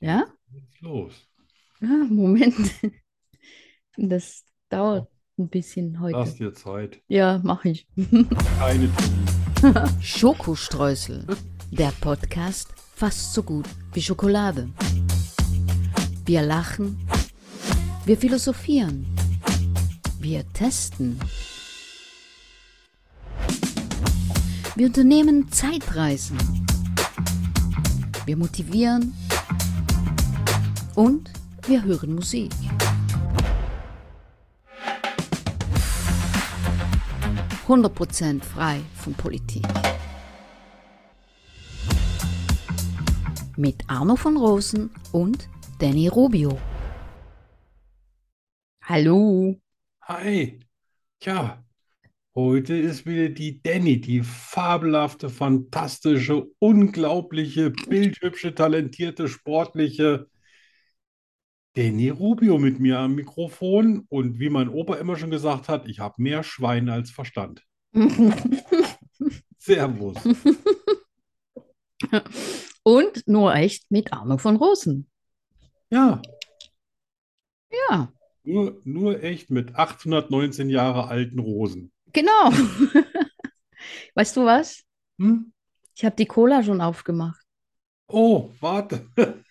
Ja? Geht's los. Ah, Moment. Das dauert ein bisschen heute. Lass dir Zeit. Ja, mache ich. Keine Termine. Schokostreusel, der Podcast fast so gut wie Schokolade. Wir lachen, wir philosophieren, wir testen. Wir unternehmen Zeitreisen. Wir motivieren und wir hören Musik. Hundert Prozent frei von Politik. Mit Arno von Rosen und Danny Rubio. Hallo. Hi. Tja, heute ist wieder die Danny, die fabelhafte, fantastische, unglaubliche, bildhübsche, talentierte, sportliche Danny Rubio mit mir am Mikrofon. Und wie mein Opa immer schon gesagt hat, ich habe mehr Schwein als Verstand. Servus. Und nur echt mit Arno von Rosen. Ja, Ja, nur, nur echt mit 819 Jahre alten Rosen. genau. Weißt du was? Hm? Ich habe die Cola schon aufgemacht. Oh, warte.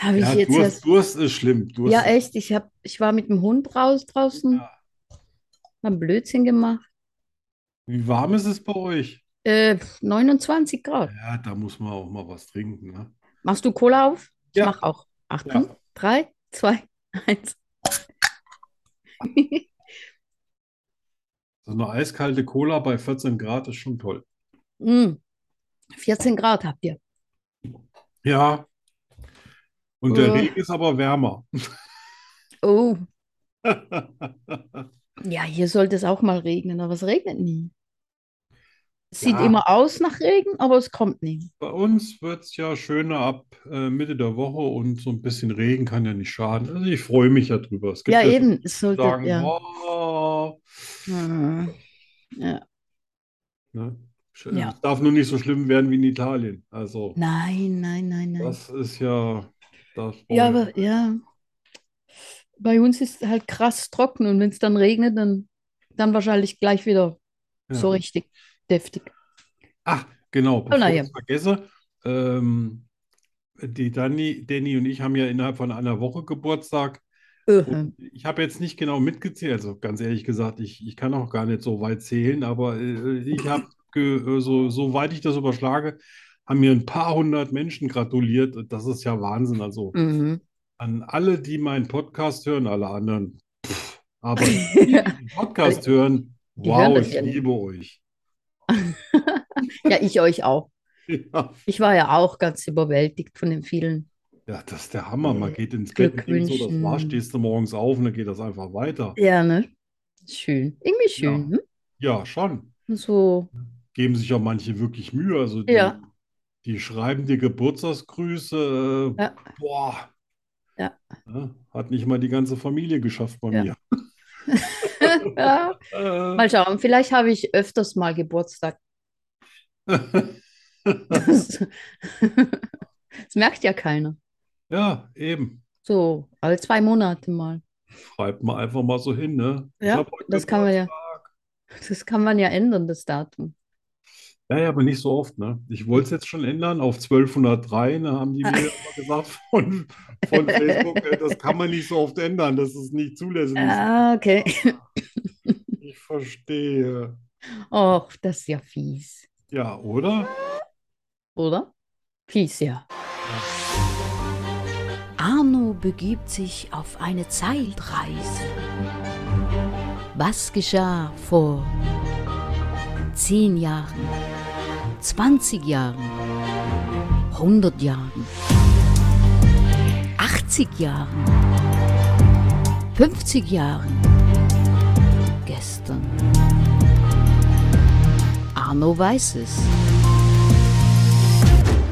Habe ich Ja, jetzt Durst. Durst ist schlimm. Durst Ja, echt. Ich hab, ich war mit dem Hund raus draußen, Ja. haben Blödsinn gemacht. Wie warm ist es bei euch? Äh, 29 Grad. Ja, da muss man auch mal was trinken, ne? Machst du Cola auf? Ich Ja. mach auch. Achtung. Ja. Drei, zwei, eins. So eine eiskalte Cola bei 14 Grad ist schon toll. Mm. 14 Grad habt ihr. Ja. Und der Äh. Regen ist aber wärmer. Oh, ja, hier sollte es auch mal regnen, aber es regnet nie. Es sieht Ja. immer aus nach Regen, aber es kommt nie. Bei uns wird es ja schöner ab äh, Mitte der Woche und so ein bisschen Regen kann ja nicht schaden. Also ich freue mich ja drüber. Es gibt Ja, ja eben, es sollte, sagen, ja. "Oh", Ah, Ja. ne? Sch- Ja. Es darf nur nicht so schlimm werden wie in Italien. Also Nein, nein, nein, nein. das ist ja das Ja, aber ja, bei uns ist halt krass trocken und wenn es dann regnet, dann, dann wahrscheinlich gleich wieder so Ja. richtig deftig. Ach, genau, bevor naja. ich es vergesse, ähm, die Dani, Danny und ich haben ja innerhalb von einer Woche Geburtstag. Äh, Und ich habe jetzt nicht genau mitgezählt, also ganz ehrlich gesagt, ich, ich kann auch gar nicht so weit zählen, aber äh, ich habe, ge- so, soweit ich das überschlage, haben mir ein paar hundert Menschen gratuliert. Und Das ist ja Wahnsinn. Also mhm. an alle, die meinen Podcast hören, alle anderen, pff, aber die, Podcast hören, wow, ich liebe euch. Ja, ich euch auch. Ja. Ich war ja auch ganz überwältigt von den vielen. Ja, das ist der Hammer. Man geht ins Bett so, das war's, stehst du morgens auf und dann geht das einfach weiter. Ja, ne? Schön. Irgendwie schön, Ja. ne? Ja, schon. So, Geben sich ja manche wirklich Mühe. Also die, Ja. Die schreiben dir Geburtstagsgrüße. äh, Ja. Boah. Ja. Hat nicht mal die ganze Familie geschafft bei mir. ja. Äh, Mal schauen, vielleicht habe ich öfters mal Geburtstag. Das, das merkt ja keiner. Ja, eben. So, alle zwei Monate mal. Schreibt mal einfach mal so hin, ne? Ja, das kann man ja. Das kann man ja ändern, das Datum. Ja, ja, aber nicht so oft, ne? Ich wollte es jetzt schon ändern auf 1203, da haben die mir immer gesagt von, von Facebook, äh, das kann man nicht so oft ändern, das ist nicht zulässig. Ah, okay. Ich verstehe. Och, das ist ja fies, Ja, oder? oder? Fies, ja. Arno begibt sich auf eine Zeitreise. Was geschah vor 10 Jahren, 20 Jahren, 100 Jahren, 80 Jahren, 50 Jahren, gestern? Arno weiß es.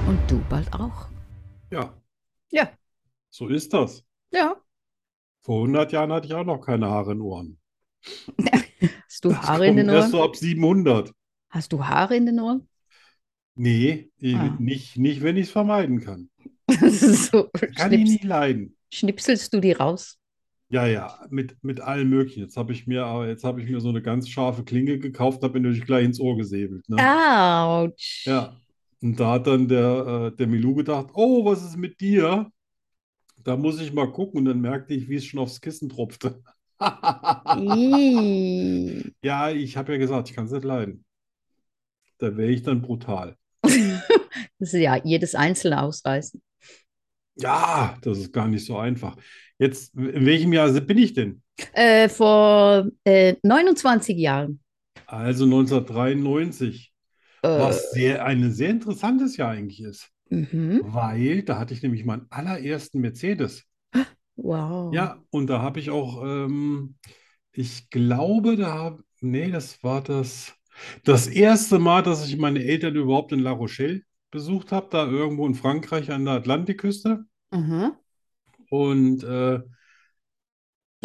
Und du bald auch. Ja, Ja, so ist das. ja. Vor 100 Jahren hatte ich auch noch keine Haare in den Ohren. Hast du Das Haare in den kommt erst Ohren? so ab 700. Hast du Haare in den Ohren? Nee, eh, Ah. nicht, nicht, wenn ich es vermeiden kann. So Kann ich nicht leiden. schnipselst du die raus? Ja, ja, mit, mit allem Möglichen. Jetzt habe ich mir, aber jetzt habe ich mir so eine ganz scharfe Klinge gekauft, habe mir natürlich gleich ins Ohr gesäbelt, ne? Autsch. Ja. Und da hat dann der, äh, der Milou gedacht, oh, was ist mit dir? Da muss ich mal gucken. Und dann merkte ich, wie es schon aufs Kissen tropfte. Ja, ich habe ja gesagt, ich kann es nicht leiden. Da wäre ich dann brutal. Das ist ja jedes Einzelne ausreißen. Ja, das ist gar nicht so einfach. Jetzt, in welchem Jahr bin ich denn? Äh, vor äh, 29 Jahren. Also 1993, Äh, was sehr, ein sehr interessantes Jahr eigentlich ist, mhm. weil da hatte ich nämlich meinen allerersten Mercedes. Wow. Ja, und da habe ich auch, ähm, ich glaube, da habe, nee, das war das, das erste Mal, dass ich meine Eltern überhaupt in La Rochelle besucht habe, da irgendwo in Frankreich an der Atlantikküste. Mhm. Und äh,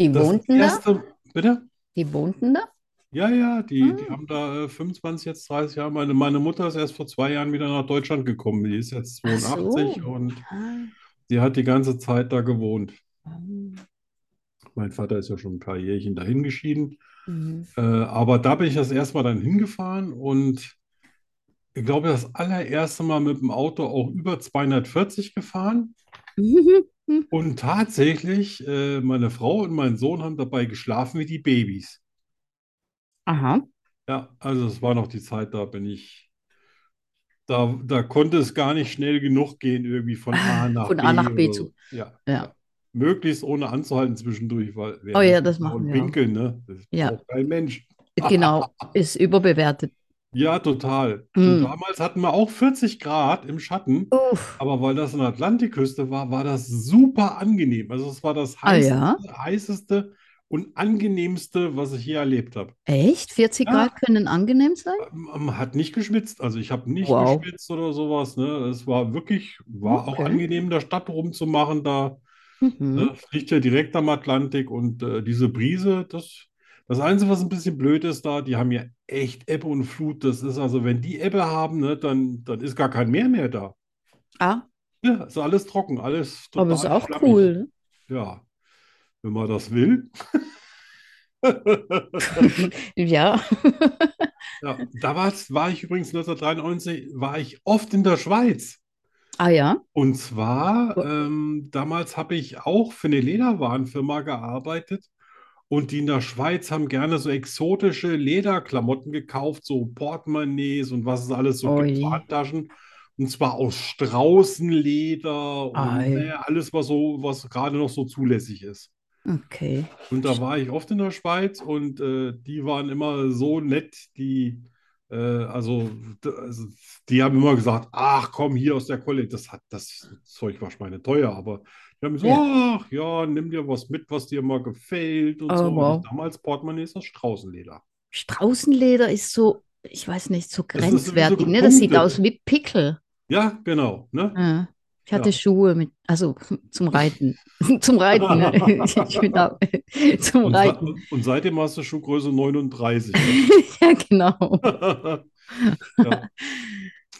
Die wohnten da? erste, bitte? Die wohnten da? Ja, ja, die, die Ah. haben da äh, 25, jetzt 30 Jahre. Meine, meine Mutter ist erst vor zwei Jahren wieder nach Deutschland gekommen. Die ist jetzt Ach 82 so. und Ah. die hat die ganze Zeit da gewohnt. Mhm. Mein Vater ist ja schon ein paar Jährchen dahin geschieden. Mhm. Äh, aber da bin ich das erste Mal dann hingefahren und ich glaube, das allererste Mal mit dem Auto auch über 240 gefahren. Und tatsächlich, äh, meine Frau und mein Sohn haben dabei geschlafen wie die Babys. Aha. Ja, also es war noch die Zeit, da bin ich, da, da konnte es gar nicht schnell genug gehen, irgendwie von A nach Von A nach B zu-. Ja, Ja. ja. Möglichst ohne anzuhalten zwischendurch, weil Oh ja, das machen wir auch. pinkeln, ne? Das Ja. braucht kein Mensch. Genau, ist überbewertet. Ja, total. Hm. Und damals hatten wir auch 40 Grad im Schatten, Uff. aber weil das der Atlantikküste war, war das super angenehm. Also es war das Ah, ja? heißeste, heißeste und angenehmste, was ich je erlebt habe. Echt? 40 Ja. Grad können angenehm sein? Man hat nicht geschwitzt, also ich habe nicht Wow. geschwitzt oder sowas. Ne? Es war wirklich, war auch Okay. angenehm, in der Stadt rumzumachen. Da Mhm. ne? Es liegt ja direkt am Atlantik und äh, diese Brise, das, das Einzige, was ein bisschen blöd ist da, die haben ja echt Ebbe und Flut. Das ist also, wenn die Ebbe haben, ne, dann, dann ist gar kein Meer mehr da. Ah, Ja, ist alles trocken, alles aber ist total auch schlammig. cool. ne? Ja, wenn man das will. Ja. Ja, da war ich übrigens 1993, war ich oft in der Schweiz. Ah ja. Und zwar, ähm, damals habe ich auch für eine Lederwarenfirma gearbeitet und die in der Schweiz haben gerne so exotische Lederklamotten gekauft, so Portemonnaies und was es alles so gibt. Handtaschen. Und zwar aus Straußenleder und Ei. naja, alles, was so, was gerade noch so zulässig ist. Okay. Und da war ich oft in der Schweiz und äh, die waren immer so nett, die, äh, also, also, die haben immer gesagt, ach komm, hier aus der Kollektion, das hat, das Zeug war schweineteuer, aber die haben gesagt, ach ja, nimm dir was mit, was dir mal gefällt und Oh, so. Und wow. damals Portemonnaies aus Straußenleder. Straußenleder ist so, ich weiß nicht, so Das ist so so grenzwertig, ne? Das sieht aus wie Pickel. Ja, genau, ne? Ja. Ich hatte Ja. Schuhe mit, also zum Reiten. Zum Reiten. ne? Ich bin da, zum Und, Reiten. und seitdem hast du Schuhgröße 39. Ja, genau. Ja.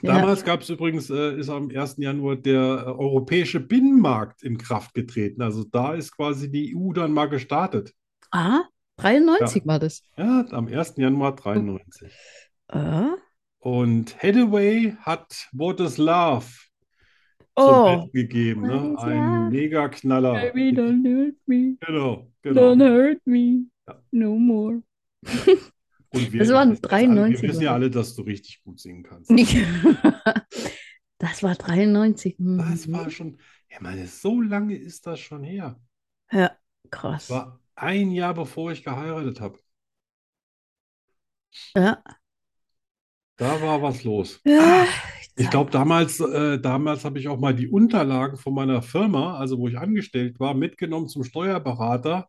Ja. Damals gab es übrigens, äh, ist am 1. Januar der äh, europäische Binnenmarkt in Kraft getreten. Also da ist quasi die EU dann mal gestartet. Ah, 93 war das. Ja, am 1. Januar 93. Ah. Und Hathaway hat What is Love zum Oh. Gegeben. Ne? Ein love? Mega-Knaller. Baby, don't hurt me. Genau, Don't genau. hurt me. Ja. No more. Und wir, Das waren wir wissen alle, wir 93 wissen ja war alle, dass du richtig gut singen kannst. Nicht. Das war 93. Das Mhm. war schon, ich meine, so lange ist das schon her. Ja, krass. War ein Jahr bevor ich geheiratet habe. Ja. Da war was los. Ja, Ich glaube, damals, äh, damals habe ich auch mal die Unterlagen von meiner Firma, also wo ich angestellt war, mitgenommen zum Steuerberater.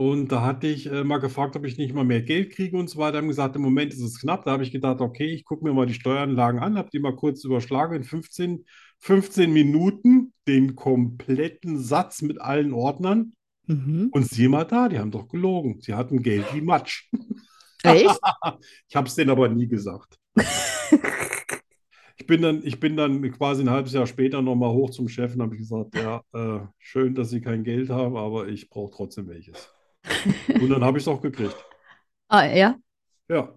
Und da hatte ich äh, mal gefragt, ob ich nicht mal mehr Geld kriege und so weiter. Haben gesagt, im Moment ist es knapp. Da habe ich gedacht, okay, ich gucke mir mal die Steueranlagen an, habe die mal kurz überschlagen in 15, 15 Minuten, den kompletten Satz mit allen Ordnern. Mhm. Und sieh mal da, die haben doch gelogen. Sie hatten Geld wie Matsch. Echt? Ich habe es denen aber nie gesagt. Ich bin dann, ich bin dann quasi ein halbes Jahr später nochmal hoch zum Chef und habe gesagt, ja, äh, schön, dass Sie kein Geld haben, aber ich brauche trotzdem welches. Und dann habe ich es auch gekriegt. Ah, ja? Ja.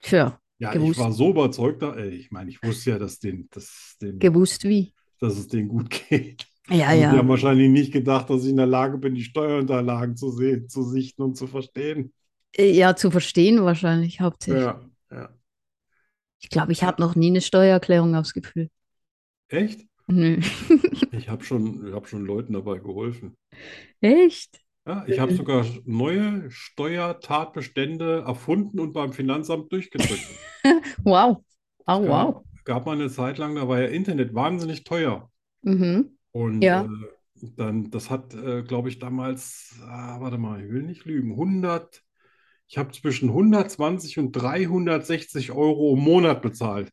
Tja, Ja, ich gewusst, war so überzeugt, da, ey, ich meine, ich wusste ja, dass, den, dass, den, gewusst wie. dass es denen gut geht. Ja, Und die haben ja. wahrscheinlich nicht gedacht, dass ich in der Lage bin, die Steuerunterlagen zu sehen, zu sichten und zu verstehen. Äh, Ja, zu verstehen wahrscheinlich hauptsächlich. Ja, ja. Ich glaube, ich habe noch nie eine Steuererklärung ausgefüllt. Echt? Nö. Ich habe schon, ich hab schon Leuten dabei geholfen. Echt? Ja, ich habe sogar neue Steuertatbestände erfunden und beim Finanzamt durchgedrückt. Wow. Oh, Es wow. gab, gab mal eine Zeit lang, da war ja Internet wahnsinnig teuer. Mhm. Und Ja. äh, dann, das hat, äh, glaube ich, damals, ah, warte mal, ich will nicht lügen, 100, ich habe zwischen 120 und 360 Euro im Monat bezahlt,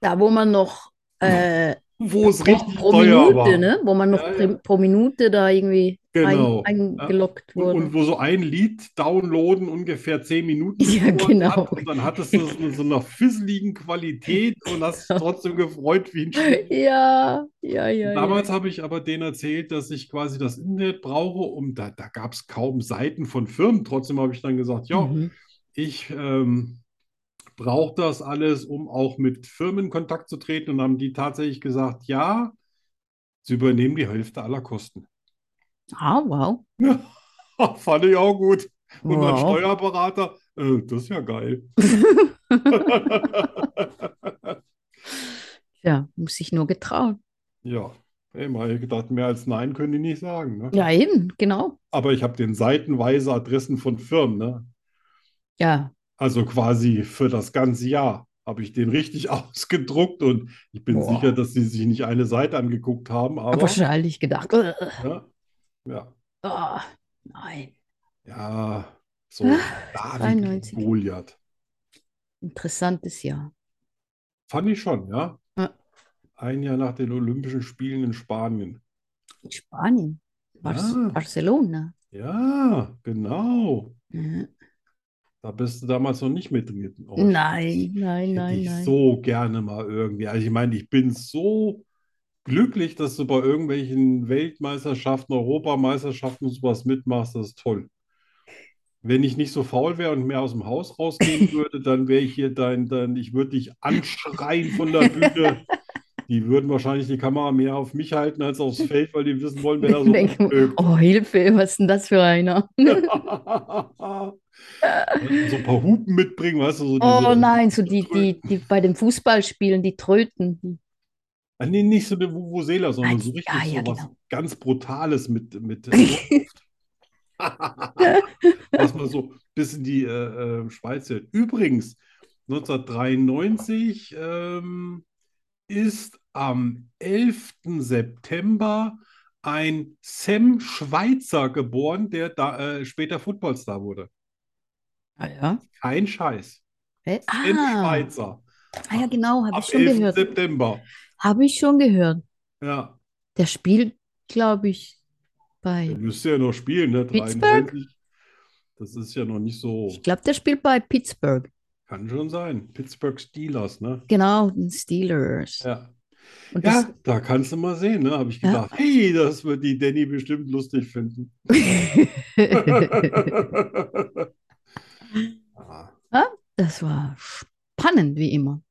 Da, wo man noch äh, wo es richtig pro teuer Minute, war. ne? Wo man noch Ja, ja. pro Minute da irgendwie Genau. ein, eingeloggt Und, wurde. und wo so ein Lied downloaden ungefähr 10 Minuten Ja, genau. hat und dann hattest du es so einer fisseligen Qualität und hast dich trotzdem gefreut wie ein Schnee. Ja, ja, ja, Damals ja. habe ich aber denen erzählt, dass ich quasi das Internet brauche, um da, da gab es kaum Seiten von Firmen. Trotzdem habe ich dann gesagt, ja, Mhm. ich ähm, brauche das alles, um auch mit Firmen in Kontakt zu treten. Und haben die tatsächlich gesagt, ja, sie übernehmen die Hälfte aller Kosten. Ah, wow. Ja, fand ich auch gut. Und mein Wow. Steuerberater, äh, das ist ja geil. Ja, muss ich nur getrauen. Ja, mal gedacht, mehr als Nein können die nicht sagen. Ne? Ja, eben, genau. Aber ich habe den seitenweise Adressen von Firmen. Ne? Ja, Also quasi für das ganze Jahr habe ich den richtig ausgedruckt und ich bin Boah. sicher, dass sie sich nicht eine Seite angeguckt haben, aber wahrscheinlich gedacht. äh, ja, ja, Oh, nein. ja, so Ah, David gegen 93. Goliath. Interessantes Jahr. Fand ich schon, ja. Ja. Ein Jahr nach den Olympischen Spielen in Spanien. In Spanien. Bar Ja. Barcelona. Ja, genau. Ja. Da bist du damals noch nicht mitgeritten. Oh, Nein, nein, nein, ich nein. so gerne mal irgendwie. Also ich meine, ich bin so glücklich, dass du bei irgendwelchen Weltmeisterschaften, Europameisterschaften und sowas mitmachst. Das ist toll. Wenn ich nicht so faul wäre und mehr aus dem Haus rausgehen würde, dann wäre ich hier dein, dein, ich würde dich anschreien von der Bühne. Die würden wahrscheinlich die Kamera mehr auf mich halten als aufs Feld, weil die wissen wollen, wer da so rumstöbt. oh, Hilfe, was ist denn das für einer? So ein paar Hupen mitbringen, weißt du, so Oh nein, so die, die, die bei den Fußballspielen, die Tröten. Ah, nee, nicht so eine Vuvuzela, sondern Ah, so richtig ah, ja, so was genau. ganz Brutales mit, mit was man so bis in die äh, äh, Schweiz hält. Übrigens, 1993 ähm, ist am 11. September ein Sam Schweitzer geboren, der da, äh, später Footballstar wurde. Ah ja. Kein Scheiß. Hä? Sam Ah, Schweitzer. ah ja, genau, habe ich schon 11. gehört. September. Habe ich schon gehört. Ja. Der spielt, glaube ich, Der bei, müsste ja noch spielen, ne? Pittsburgh? 93. Das ist ja noch nicht so. ich glaube, der spielt bei Pittsburgh. Kann schon sein. Pittsburgh Steelers, ne? Genau, den Steelers. Ja. Und das, Ja, da kannst du mal sehen, ne? Habe ich Ja. gedacht, hey, das wird die Danny bestimmt lustig finden. Ah, das war spannend wie immer.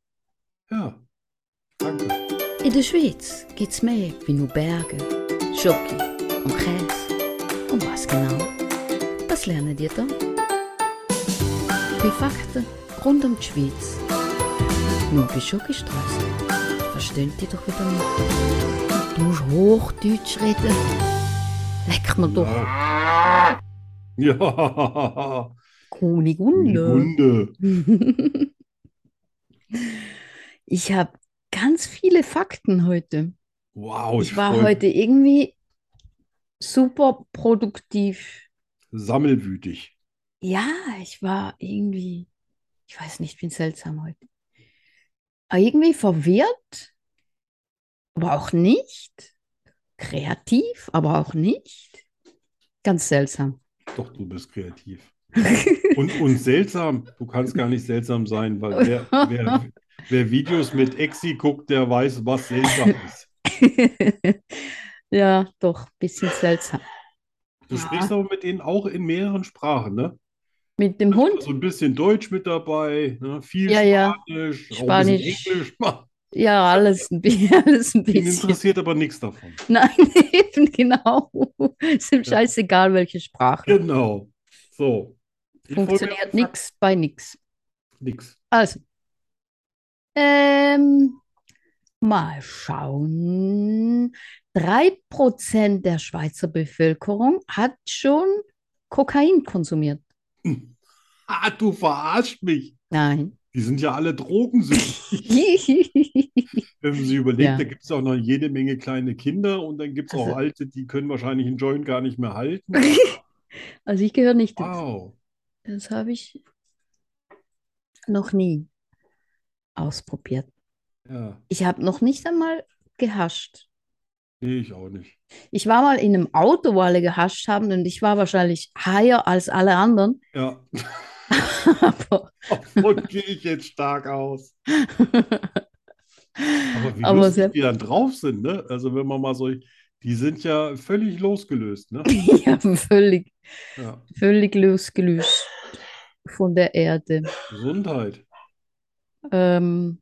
ja, danke. In der Schweiz gibt's mehr wie nur Berge, Schoki und Käse. Und was genau? Das lernen ihr dann. Die Fakten rund um die Schweiz. Nur bei Schokistraße. Verstehen die doch wieder nicht. Du musst Hochdeutsch reden. Leck mir doch. Ja, Kunigunde. Kunde. Ich habe ganz viele Fakten heute. Wow, Ich war heute irgendwie super produktiv. sammelwütig. Ja, ich war irgendwie, ich weiß nicht, bin seltsam heute. Aber Irgendwie verwirrt, aber auch nicht. Kreativ, aber auch nicht. Ganz seltsam. Doch, du bist kreativ. Und, und seltsam, du kannst gar nicht seltsam sein, weil wer, wer, Wer Videos mit Exi guckt, der weiß, was seltsam ist. Ja, doch, ein bisschen seltsam. Du Ja. sprichst aber mit denen auch in mehreren Sprachen, ne? Mit dem Hund? So ein bisschen Deutsch mit dabei, ne? Viel Ja, ja. Spanisch, ein Spanisch. Englisch. Ja, alles ein bisschen. Alles ein Ihn bisschen. interessiert aber nichts davon. Nein, eben genau. Ist ihm scheißegal, welche Sprache. Genau. So. Ich Funktioniert nichts bei nichts. Nix. Also, ähm, mal schauen. 3% der Schweizer Bevölkerung hat schon Kokain konsumiert. Ah, du verarschst mich. Nein. Die sind ja alle drogensüchtig. Wenn man sich überlegt, Ja. da gibt es auch noch jede Menge kleine Kinder und dann gibt es auch Also- Alte, die können wahrscheinlich einen Joint gar nicht mehr halten. Also ich gehöre nicht dazu. Wow. Das habe ich noch nie ausprobiert. Ja, Ich habe noch nicht einmal gehascht. ich auch nicht. Ich war mal in einem Auto, wo alle gehascht haben und ich war wahrscheinlich higher als alle anderen. Ja, Aber, davon gehe ich jetzt stark aus. Aber wie Aber lustig die dann drauf sind, ne? Also wenn man mal so, die sind ja völlig losgelöst, ne? ja, völlig, Ja, völlig losgelöst von der Erde. Gesundheit. Ähm,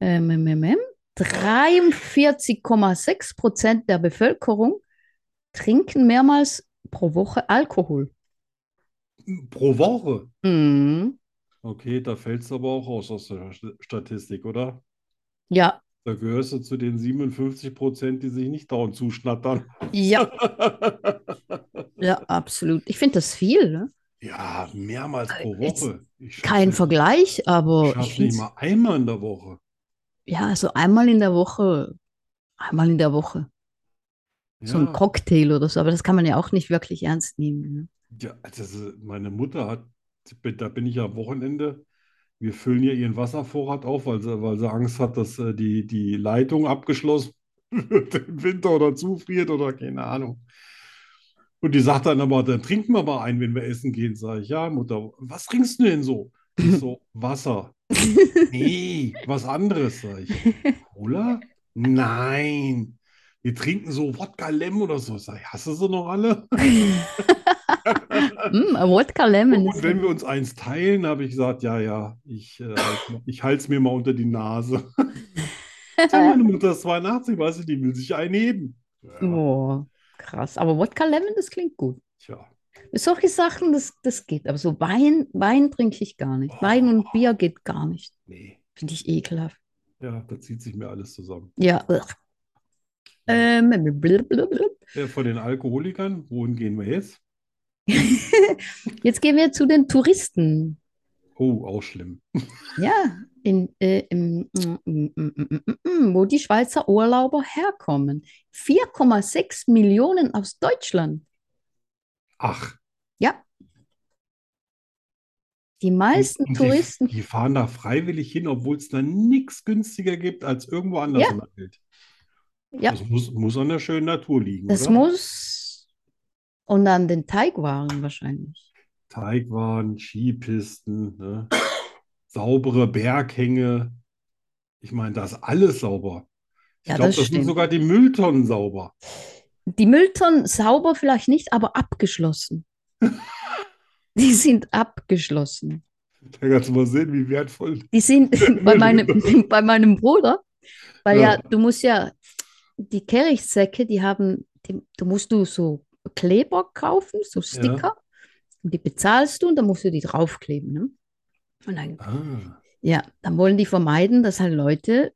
ähm, ähm, ähm, ähm. 43,6 Prozent der Bevölkerung trinken mehrmals pro Woche Alkohol. Pro Woche. Mhm. Okay, da fällst du aber auch raus aus der St- Statistik, oder? Ja, Da gehörst du zu den 57 Prozent, die sich nicht dauernd zuschnattern. ja, ja, absolut. Ich finde das viel, ne? Ja, mehrmals pro Woche. Kein nicht. Vergleich, Ich aber ich schaff's finde nicht mal einmal in der Woche. Ja, so einmal in der Woche, einmal in der Woche, so ein Ja, Cocktail oder so, aber das kann man ja auch nicht wirklich ernst nehmen. Ne? ja, ist, meine Mutter hat, da bin ich ja am Wochenende. Wir füllen ja ihren Wasservorrat auf, weil sie, weil sie Angst hat, dass äh, die, die Leitung abgeschlossen wird im Winter oder zufriert oder keine Ahnung. Und die sagt dann aber, dann trinken wir mal ein, wenn wir essen gehen. Sag ich, ja, Mutter, was trinkst du denn so? Ich so, Wasser. Nee, was anderes, sag ich. Cola? Nein. Wir trinken so Wodka Lem oder so. Sag ich, hast du sie noch alle? Mm, Wodka Lemon Und wenn wir uns eins teilen, habe ich gesagt, ja, ja, ich, äh, ich halte es mir mal unter die Nase. Meine Mutter ist 82, weißt du, die will sich einheben. Ja, Oh, krass. Aber Wodka Lemon, das klingt gut. tja. Solche Sachen, das, das geht. Aber so Wein, Wein trinke ich gar nicht. Wein und Bier geht gar nicht. Nee. Finde ich ekelhaft. Ja, da zieht sich mir alles zusammen. Ja. Ähm. Ja, von den Alkoholikern, wohin gehen wir jetzt? Jetzt gehen wir zu den Touristen. Oh, auch schlimm. Ja, in, äh, im, mm, mm, mm, wo die Schweizer Urlauber herkommen. 4,6 Millionen aus Deutschland. Ach, Ja. Die meisten die, Touristen. die fahren da freiwillig hin, obwohl es da nichts günstiger gibt als irgendwo anders Ja. in der Welt. Ja, Das muss, muss an der schönen Natur liegen, das oder? muss. Und an den Teigwaren wahrscheinlich. Teigwaren, Skipisten, ne? Saubere Berghänge. Ich meine, da ist alles sauber. Ich Ja, glaube, das das sind sogar die Mülltonnen sauber. Die Mülltonnen sauber vielleicht nicht, aber abgeschlossen. Die sind abgeschlossen. Da kannst du mal sehen, wie wertvoll. Die sind bei meinem, bei meinem Bruder, weil ja, Ja. du musst ja, die Kehrichtsäcke, die haben, die, du musst du so Kleber kaufen, so Sticker, und die bezahlst du und dann musst du die draufkleben. Ne? Und dann, Ah, ja, dann wollen die vermeiden, dass halt Leute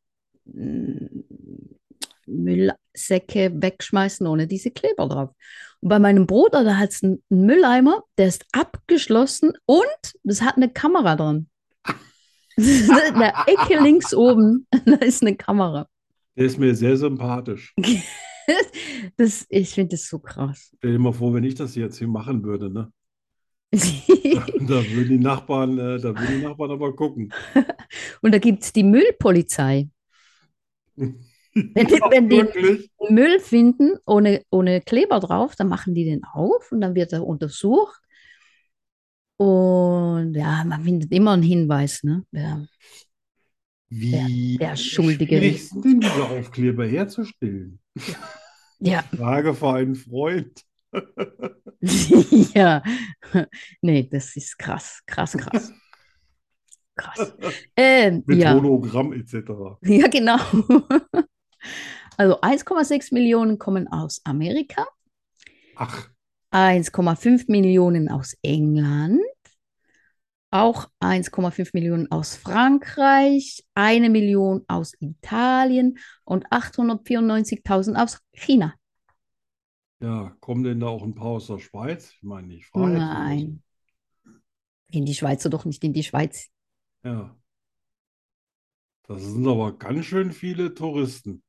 Müllsäcke wegschmeißen ohne diese Kleber drauf. Und bei meinem Bruder, da hat es einen Mülleimer, der ist abgeschlossen und das hat eine Kamera dran. In der Ecke links oben, da ist eine Kamera. der ist mir sehr sympathisch. Das, ich finde das so krass. Stell dir mal vor, wenn ich das jetzt hier machen würde, ne? Da würden die Nachbarn, äh, da würden die Nachbarn aber gucken. Und da gibt es die Müllpolizei. Wenn, Ja, wenn die? Müll finden ohne, ohne Kleber drauf, dann machen die den auf und dann wird er untersucht. Und ja, man findet immer einen Hinweis, ne? Ja. Wie der Schuldige schwierig ist. denn diese Aufkleber herzustellen? Ja, Frage für einen Freund. ja. Nee, das ist krass, krass, krass. Krass. Ähm, Mit ja. Hologramm etc. Ja, genau. Also 1,6 Millionen kommen aus Amerika, Ach, 1,5 Millionen aus England, auch 1,5 Millionen aus Frankreich, eine Million aus Italien und 894.000 aus China. ja, kommen denn da auch ein paar aus der Schweiz? Ich meine, ich frage. Nein. Gehen die Schweizer doch nicht in die Schweiz. Ja. Das sind aber ganz schön viele Touristen.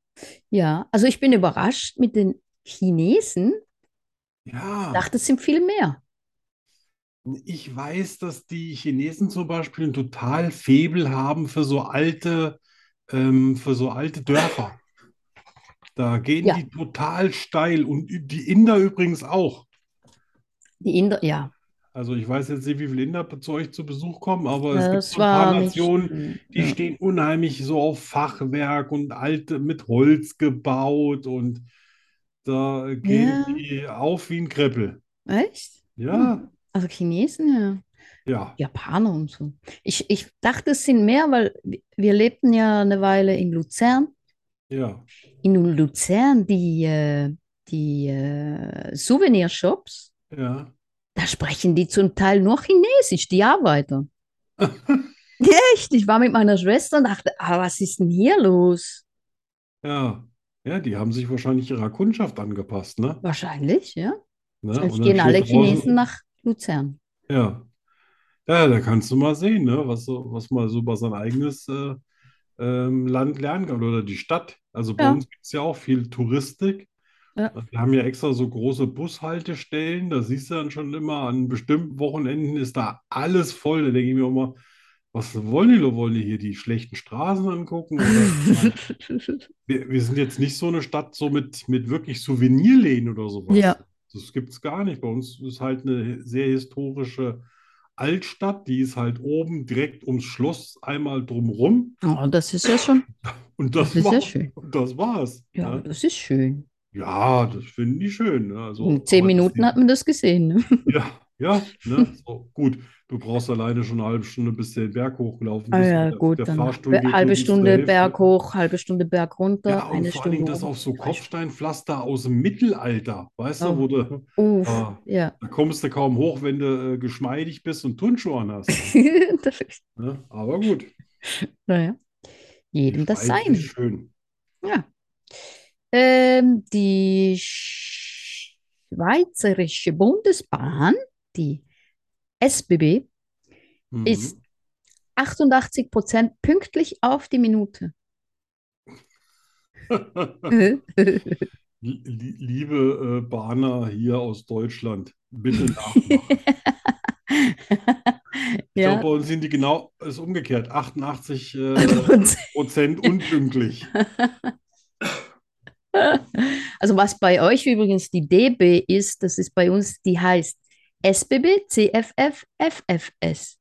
Ja, also ich bin überrascht mit den Chinesen. Ja, Ich dachte, es sind viel mehr. ich weiß, dass die Chinesen zum Beispiel ein total Faible haben für so alte, ähm, für so alte Dörfer. Da gehen Ja. die total steil und die Inder übrigens auch. Die Inder, ja, Also ich weiß jetzt nicht, wie viele Inder zu euch zu Besuch kommen, aber es gibt das so ein paar nicht Nationen, die Ja. stehen unheimlich so auf Fachwerk und alte mit Holz gebaut und da gehen Ja. die auf wie ein Kreppel. Echt? Ja, Also Chinesen, ja. ja, Japaner und so. Ich, ich dachte, es sind mehr, weil wir- wir lebten ja eine Weile in Luzern. ja. In Luzern, die, äh, die äh, Souvenirshops, Ja. Da sprechen die zum Teil nur Chinesisch, die Arbeiter. Echt? Ich war mit meiner Schwester und dachte, ah, was ist denn hier los? Ja, ja, die haben sich wahrscheinlich ihrer Kundschaft angepasst, ne? Wahrscheinlich, ja. Ne? Jetzt Und dann gehen alle Chinesen nach Luzern. Ja. Ja, da kannst du mal sehen, ne, was was man so über sein eigenes äh, ähm, Land lernen kann oder die Stadt. Also bei Ja. uns gibt es ja auch viel Touristik. Ja. Wir haben ja extra so große Bushaltestellen. Da siehst du dann schon immer, an bestimmten Wochenenden ist da alles voll. Da denke ich mir immer, was wollen die? Wollen die hier die schlechten Straßen angucken? Wir, wir sind jetzt nicht so eine Stadt so mit, mit wirklich Souvenirläden oder sowas. Ja. Das gibt es gar nicht. Bei uns ist halt eine sehr historische Altstadt, die ist halt oben direkt ums Schloss einmal drumrum Oh, das ist ja schon, und das das ist ja war, schön. und das war's. Ja, ne? das ist schön. Ja, das finden die schön. Ne? Also, In zehn Minuten hat man das gesehen. Ne? ja, ja, ne? So, gut. Du brauchst alleine schon eine halbe Stunde, bis du den Berg hochgelaufen Ah bist. ja, Und der, gut, der dann halbe Stunde Hälfte. Berg hoch, halbe Stunde Berg runter, Ja, und eine vor allen Dingen Stunde das auf so Kopfsteinpflaster aus dem Mittelalter, weißt du, Oh. wo du. Uff, Ah. ja. da kommst du kaum hoch, wenn du äh, geschmeidig bist und Turnschuhe hast. Ne? Aber gut, Naja, jedem das ist schön. Ja. Ähm, die Schweizerische Bundesbahn, die SBB, Mhm. ist 88 Prozent pünktlich auf die Minute. Li- li- Liebe äh, Bahner hier aus Deutschland, bitte nachmachen. Ich glaube, Ja, bei uns sind die genau, ist umgekehrt, 88 äh, Prozent unpünktlich. Also was bei euch übrigens die DB ist, das ist bei uns, die heißt SBB, CFF, FFS.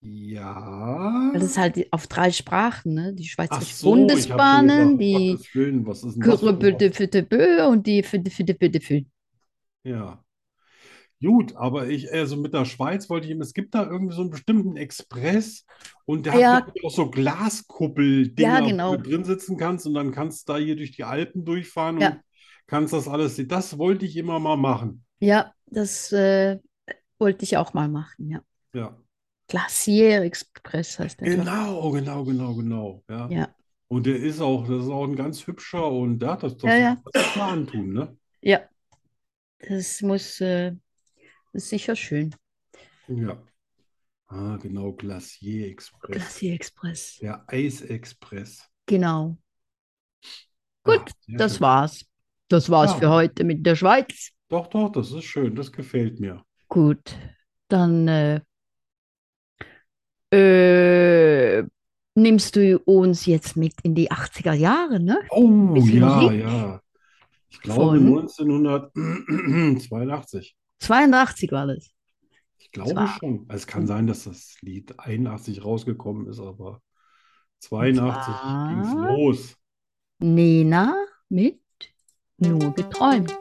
Ja. Das ist halt auf drei Sprachen, ne? Die Schweizerische so, Bundesbahnen, gedacht, die Willen, was ist denn das Bö und die für die für die für die für. Ja. Gut, aber ich, also mit der Schweiz wollte ich eben, es gibt da irgendwie so einen bestimmten Express und der Ah, ja. hat auch so Glaskuppel-Dinger, Ja, wo genau. du drin sitzen kannst und dann kannst du da hier durch die Alpen durchfahren Ja. und kannst das alles sehen. Das wollte ich immer mal machen. Ja, das äh, wollte ich auch mal machen, ja. Ja. Glacier Express heißt der, Genau, genau, genau, genau. Ja. Ja, Und der ist auch, das ist auch ein ganz hübscher und ja, das, das, Ja, ja. das antun, ne? ja. Das muss, äh, ist sicher schön. Ja. Ah, genau, Glacier Express. Glacier Express. Der Eisexpress. Genau. Ja, Gut, sehr das schön. war's. Das war's Ja. für heute mit der Schweiz. Doch, doch, das ist schön, das gefällt mir. Gut, dann äh, äh, nimmst du uns jetzt mit in die 80er Jahre, ne? Oh, ja, Musik ja. Ich glaube von 1982. 82 war das. Ich glaube Zwar- schon. Es kann sein, dass das Lied 81 rausgekommen ist, aber 82 ging's zwar- los. Nena mit Nur geträumt.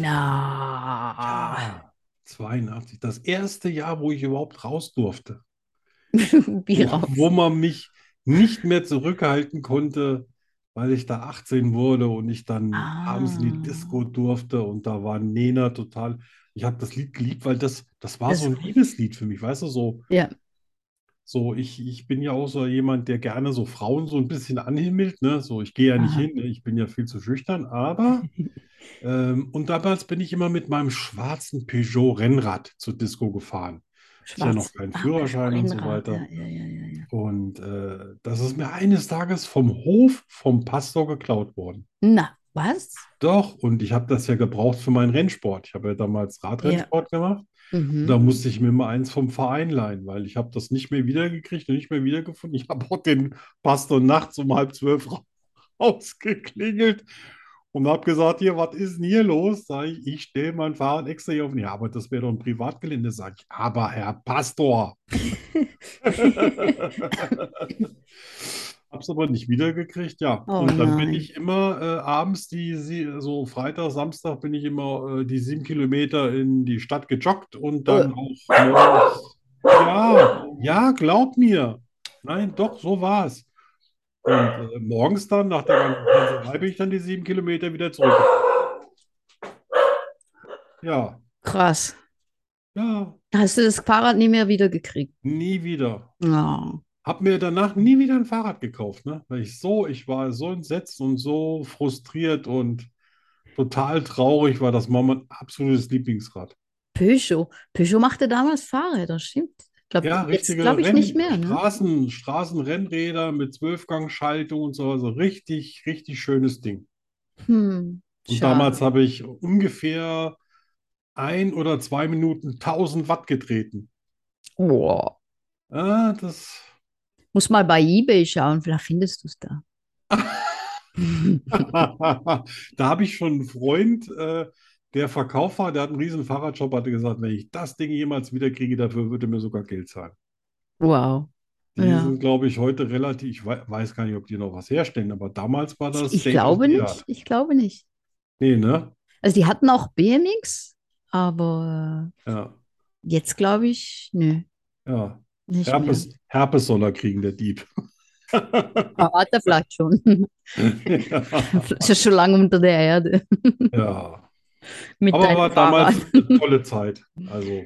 Nena. Ah, 82. Das erste Jahr, wo ich überhaupt raus durfte. Wie Wo, raus. wo man mich nicht mehr zurückhalten konnte, weil ich da 18 wurde und ich dann abends in die Ah. Disco durfte und da war Nena total. Ich habe das Lied geliebt, weil das, das war Das- so ein Liebeslied für mich, weißt du, so, Ja. so ich, ich bin ja auch so jemand, der gerne so Frauen so ein bisschen anhimmelt, ne? So, ich gehe ja nicht Aha. hin, ne? Ich bin ja viel zu schüchtern, aber und damals bin ich immer mit meinem schwarzen Peugeot Rennrad zur Disco gefahren. Ich hatte ja noch keinen Ah, Führerschein und so weiter. Ja, ja, ja. Und äh, das ist mir eines Tages vom Hof vom Pastor geklaut worden. Na, was? Doch, und ich habe das ja gebraucht für meinen Rennsport. Ich habe ja damals Radrennsport gemacht. Mhm. Da musste ich mir mal eins vom Verein leihen, weil ich habe das nicht mehr wiedergekriegt und nicht mehr wiedergefunden. Ich habe auch den Pastor nachts um halb zwölf rausgeklingelt und habe gesagt, hier, was ist denn hier los? Sag ich, ich stelle mein Fahrrad extra hier auf. Ja, aber das wäre doch ein Privatgelände, sag ich. Aber Herr Pastor. Hab's aber nicht wiedergekriegt, ja. Oh Und dann bin nein. ich immer äh, abends, die, sie- so Freitag, Samstag, bin ich immer äh, die sieben Kilometer in die Stadt gejoggt und dann auch morgens. Ja, ja, glaub mir. Nein, doch, so war's. Und äh, morgens dann, nach der ganzen Tanzerei, bin ich dann die sieben Kilometer wieder zurück. Ja, Krass. ja, Hast du das Fahrrad nie mehr wieder gekriegt? nie wieder. Ja. Hab mir danach nie wieder ein Fahrrad gekauft, ne? Weil ich so, ich war so entsetzt und so frustriert und total traurig war. Das war mein absolutes Lieblingsrad. Peugeot. Peugeot machte damals Fahrräder, stimmt. Ich glaube, Ja, richtige glaube ich Renn nicht mehr, ne? Straßen, Straßenrennräder mit Zwölfgangschaltung und so. Also richtig, richtig schönes Ding. Hm, Und damals habe ich ungefähr ein oder zwei Minuten 1000 Watt getreten. Boah. Ah, das. Muss mal bei eBay schauen, vielleicht findest du es da. Da habe ich schon einen Freund, äh, der Verkäufer, der hat einen riesen Fahrradshop, hatte gesagt, wenn ich das Ding jemals wieder kriege, dafür würde mir sogar Geld zahlen. Wow. Die Ja. sind, glaube ich, heute relativ, ich wei- weiß gar nicht, ob die noch was herstellen, aber damals war das Ich glaube nicht. Art. Ich glaube nicht. Nee, ne? Also die hatten auch BMX, aber Ja, jetzt glaube ich, nö, ja. nicht mehr. Herpes, Herpes soll er kriegen, der Dieb. Hat er vielleicht schon. Ist ja schon lange unter der Erde Ja. Mit Aber war damals eine tolle Zeit. Also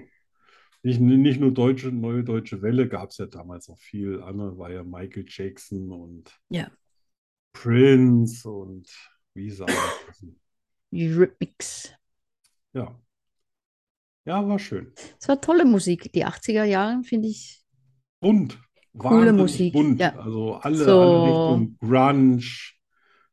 nicht, nicht nur deutsche, neue deutsche Welle gab es ja damals noch viel. Andere war ja Michael Jackson und Ja. Prince und wie sie. Eurythmics. Ja. Ja, war schön. Es war tolle Musik. Die 80er Jahre, finde ich. Bunt. Coole Musik, bunt. ja. Also alle, So. alle Richtungen. Grunge.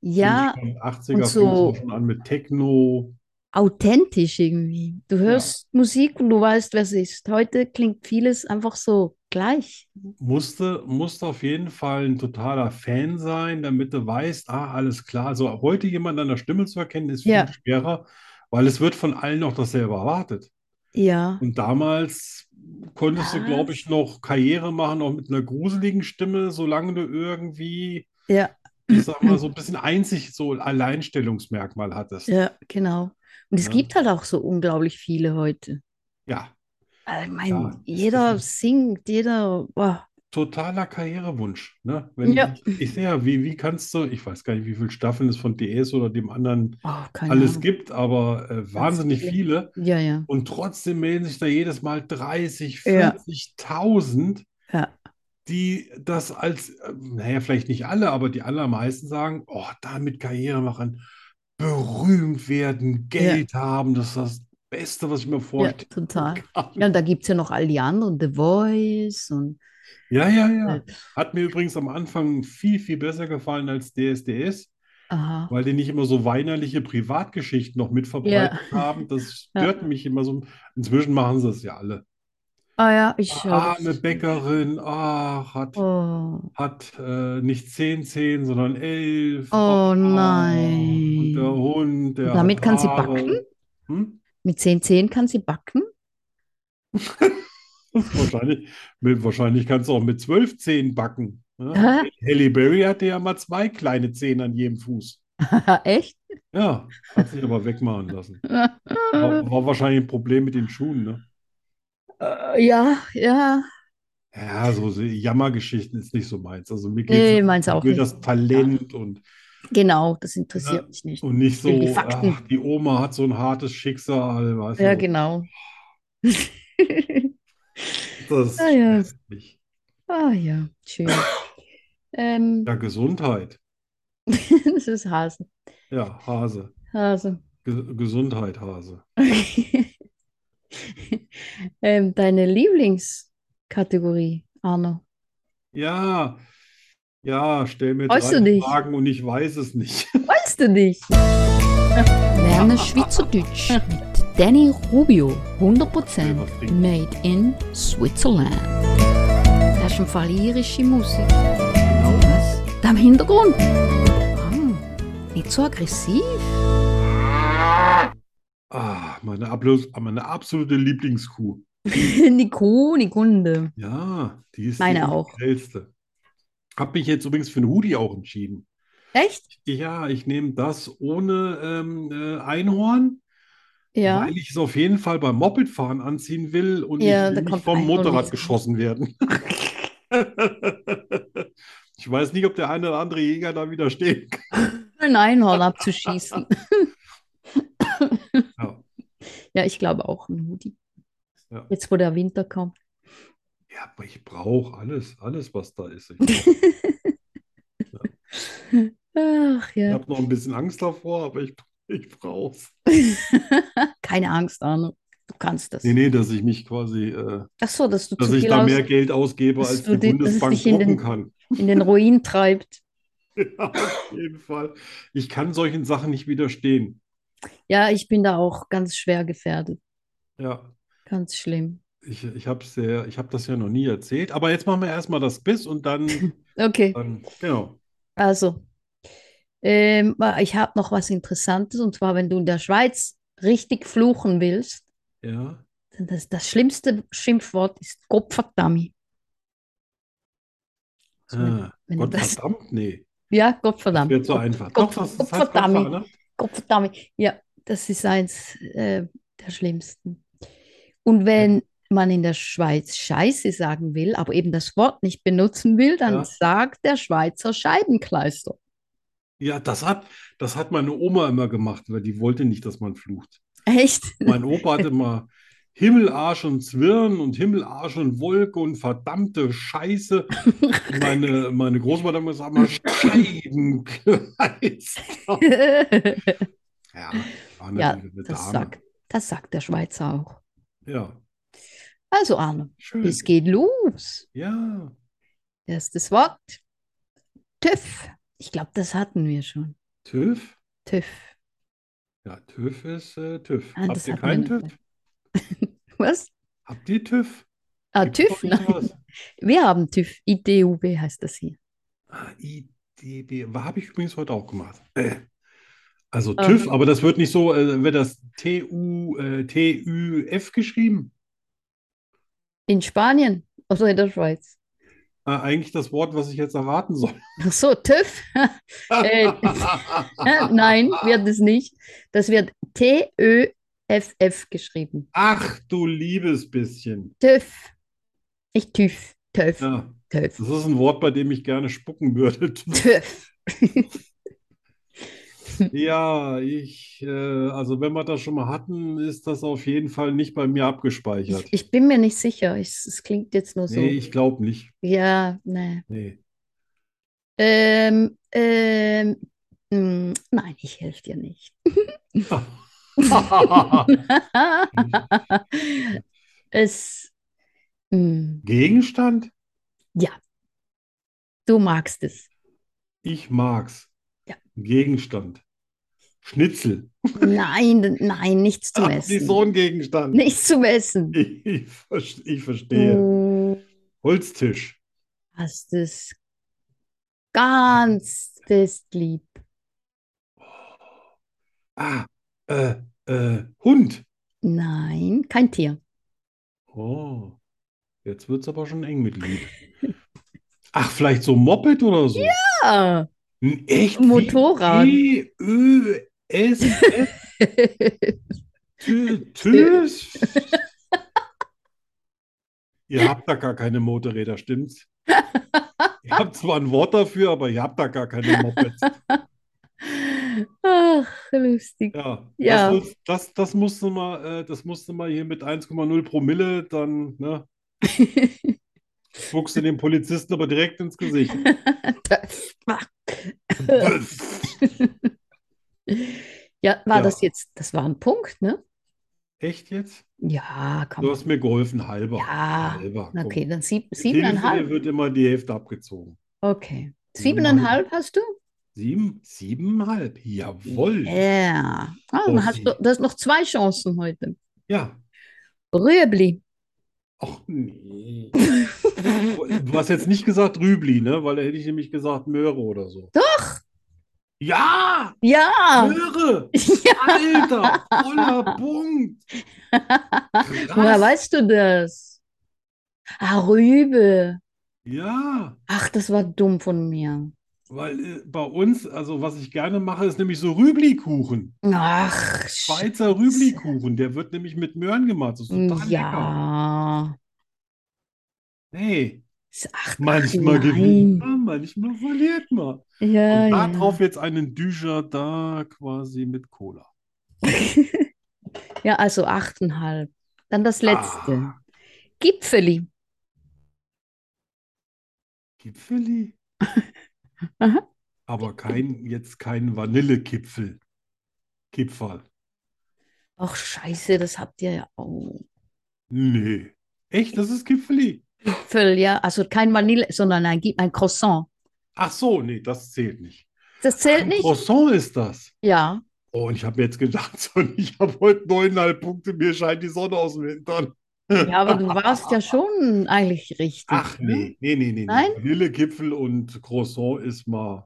Ja, Fing schon 80er und fing so- es schon an mit Techno. Authentisch irgendwie. Du hörst Musik und du weißt, wer es ist. Heute klingt vieles einfach so gleich. Musste, musste auf jeden Fall ein totaler Fan sein, damit du weißt, ah, alles klar. Also heute jemanden an der Stimme zu erkennen, ist viel Ja. schwerer, weil es wird von allen noch dasselbe erwartet. Ja, Und damals konntest du, Was? glaube ich, noch Karriere machen, auch mit einer gruseligen Stimme, solange du irgendwie, ja, ich sag mal, so ein bisschen einzig so ein Alleinstellungsmerkmal hattest. ja, genau. Und es Ja. gibt halt auch so unglaublich viele heute. Ja, Also, ich meine, Ja, jeder singt, jeder. Boah. totaler Karrierewunsch. Ne? Wenn Ja. ich, ich sehe ja, wie, wie kannst du, ich weiß gar nicht, wie viele Staffeln es von DS oder dem anderen Oh, alles Ahnung. gibt, aber äh, wahnsinnig viele. Ja, ja. Und trotzdem melden sich da jedes Mal 30, Ja. 40.000, Ja. die das als, äh, naja, vielleicht nicht alle, aber die allermeisten sagen, oh, damit Karriere machen, berühmt werden, Geld haben, das ist das Beste, was ich mir Ja, vorstellen total. kann. Ja, und da gibt es ja noch all die anderen, The Voice und Ja, ja, ja. äh, Hat mir übrigens am Anfang viel, viel besser gefallen als DSDS, aha. weil die nicht immer so weinerliche Privatgeschichten noch mit verbreitet haben. Das Ja. stört mich immer so. Inzwischen machen sie es ja alle. Ah ja, ich schaue Arme das. Bäckerin, ach, hat, Oh, hat äh, nicht zehn Zehen, sondern elf. Oh Ah, nein. Und der Hund, der Und damit hat kann sie Haare. backen? Hm? mit 10 Zehen kann sie backen? Wahrscheinlich, mit, wahrscheinlich kannst du auch mit zwölf Zehen backen. Ne? Hä? Halle Berry hatte ja mal zwei kleine Zehen an jedem Fuß. Echt? Ja, hat sich aber wegmachen lassen. War, war wahrscheinlich ein Problem mit den Schuhen, ne? Äh, ja, ja. Ja, so so Jammergeschichten ist nicht so meins. Also mir Nee, geht's, meins auch will nicht. das Talent und, Genau, das interessiert Ja. mich nicht. und nicht die so, Fakten. ach, die Oma hat so ein hartes Schicksal, weißt Ja, du, genau. das Ah, ja. mich. Ah ja, schön. Ähm, Ja, Gesundheit. das ist Hase. Ja, Hase. Hase. Ge Gesundheit, Hase. Ähm, deine Lieblingskategorie, Arno? Ja, ja, stell mir Weißt drei du nicht? Fragen und ich weiß es nicht. Weißt du nicht? Lerne Schweizerdeutsch mit Danny Rubio. 100% was trinken. made in Switzerland. Das ist im Fall irische Musik. Genau. Was? Da im Hintergrund? Ah, nicht so aggressiv. Ah, meine, Ablos meine absolute Lieblingskuh. Nico, Nikunde. Ja, die ist Meine die auch. grellste. Hab mich jetzt übrigens für einen Hoodie auch entschieden. Echt? Ja, ich nehme das ohne ähm, äh, Einhorn, Ja. weil ich es auf jeden Fall beim Mopedfahren anziehen will und Ja, ich will nicht vom Motorrad geschossen werden. Ich weiß nicht, ob der eine oder andere Jäger da widerstehen kann. ein Einhorn abzuschießen. Ja. Ja, ich glaube auch ein Hoodie. Ja. Jetzt, wo der Winter kommt. Ja, aber ich brauche alles, alles, was da ist. Ich, Ach ich ja. habe noch ein bisschen Angst davor, aber ich, ich brauche es. Keine Angst, Arno. Du kannst das. Nee, nee, dass ich mich quasi, äh, Ach so, dass du dass ich da mehr Geld ausgebe, als du die die- Bundesbank dich in den- kann. in den Ruin treibt. Ja, auf jeden Fall. Ich kann solchen Sachen nicht widerstehen. Ja, ich bin da auch ganz schwer gefährdet. Ja, Ganz schlimm. ich, ich habe ich habe das ja noch nie erzählt. Aber jetzt machen wir erstmal das Quiz und dann, Okay, dann genau. also, ähm, ich habe noch was Interessantes und zwar, wenn du in der Schweiz richtig fluchen willst, Ja. dann das, das schlimmste Schimpfwort ist Gottverdammt. Also Ah, wenn du Gott das, verdammt, nee. ja, Das Gottverdammt. wird so einfach. Gott, Doch, das, das heißt Gottverdammt. Gottverdammt, ne? Gottverdammt. Ja, das ist eins äh, der schlimmsten. Und wenn man in der Schweiz Scheiße sagen will, aber eben das Wort nicht benutzen will, dann Ja. sagt der Schweizer Scheibenkleister. Ja, das hat, das hat meine Oma immer gemacht, weil die wollte nicht, dass man flucht. Echt? Mein Opa hatte immer Himmel, Arsch und Zwirn und Himmel, Arsch und Wolke und verdammte Scheiße. Meine, meine Großmutter hat immer gesagt, mal Scheibenkleister. Ja, war Ja, das sagt, das sagt der Schweizer auch. Ja, Also Arno, schön. es geht los. Ja, Erstes Wort. TÜV. Ich glaube, das hatten wir schon. TÜV. TÜV. Ja, TÜV ist äh, TÜV. Ah, Habt ihr keinen TÜV? Was? Habt ihr TÜV? Ah, Gibt's TÜV? Nein. Wir haben TÜV. IDUB heißt das hier. Ah, IDB, habe ich übrigens heute auch gemacht. Äh, Also Ähm. TÜV, aber das wird nicht so, äh, wird das TU, äh, TÜF geschrieben? In Spanien oder in der Schweiz? Äh, eigentlich das Wort, was ich jetzt erraten soll. Ach so, TÜV? Äh, Nein, wird es nicht. Das wird T-Ö-F-F geschrieben. Ach du liebes bisschen. TÜV. Nicht TÜV. TÜV. Ja, TÜV. das ist ein Wort, bei dem ich gerne spucken würde. TÜV. Ja, ich, äh, also wenn wir das schon mal hatten, ist das auf jeden Fall nicht bei mir abgespeichert. Ich, ich bin mir nicht sicher. Ich, es klingt jetzt nur so. Nee, ich glaube nicht. Ja, ne. Nee. Ähm, ähm, mh, nein, ich helfe dir nicht. Es, mh, Gegenstand? du magst es. Ich mag's. Ja. Gegenstand. Schnitzel. Nein, nein, nichts zum Ach, nicht Essen. so ein Gegenstand. Nichts zum Essen. Ich, ich, ver- ich verstehe. Du Holztisch. hast es ganz fest lieb. Ah, äh, äh, Hund. Nein, kein Tier. Oh, jetzt wird's aber schon eng mit Lied. Ach, vielleicht so Moped oder so? Ah. Ein echt wie Motorrad. T-Ö-S-S. Tö- Tös. Ihr habt da gar keine Motorräder, stimmt's? Ihr habt zwar ein Wort dafür, aber ihr habt da gar keine Mopeds. Ach, lustig. Ja, Ja. Das, das, das musste mal, äh, das musste mal hier mit 1,0 Promille, dann, ne, spuckst du dem Polizisten aber direkt ins Gesicht. Ja, war Ja. das jetzt, das war ein Punkt, ne? Echt jetzt? Ja, Du komm. hast mir geholfen, halber. Ja, Halber. Okay, dann sieb, siebeneinhalb. wird immer die Hälfte abgezogen. Okay. Siebeneinhalb hast du? Sieben, siebeneinhalb. Jawohl. Ja. Ah, Oh, hast du, hast noch zwei Chancen heute. Ja. Rüebli. Ach nee. Du hast jetzt nicht gesagt Rübli, ne? Weil da hätte ich nämlich gesagt Möhre oder so. Doch. Ja! Ja. Möhre! Ja. Alter! Voller Punkt! Woher weißt du das? Ah, Rübe. Ja, Ach, das war dumm von mir. Weil äh, bei uns, also was ich gerne mache, ist nämlich so Rüblikuchen. Ach, Schweizer Rüblikuchen. Der wird nämlich mit Möhren gemacht. Das ist total lecker. ja. Hey, Ist Ach, Manchmal nein. gewinnt man, manchmal verliert man. Ja, Und ja. darauf jetzt einen Düscher da quasi mit Cola. Ja, also achteinhalb. Dann das letzte. Ah. Gipfeli. Gipfeli? Aha. Aber kein, jetzt kein Vanillekipfel. Kipferl. Ach, scheiße, das habt ihr ja auch. Nee. Echt, das ist Gipfeli? Gipfel, ja. Also kein Vanille, sondern ein, ein Croissant. Ach so, nee, das zählt nicht. Das zählt Ein nicht? Croissant ist das. Ja. Oh, und ich habe mir jetzt gedacht, ich habe heute neuneinhalb Punkte, mir scheint die Sonne aus dem Hintern. Ja, aber du warst ja schon eigentlich richtig. Ach ne? nee, nee, nee, nee. Nein? Vanillekipfel und Croissant ist mal.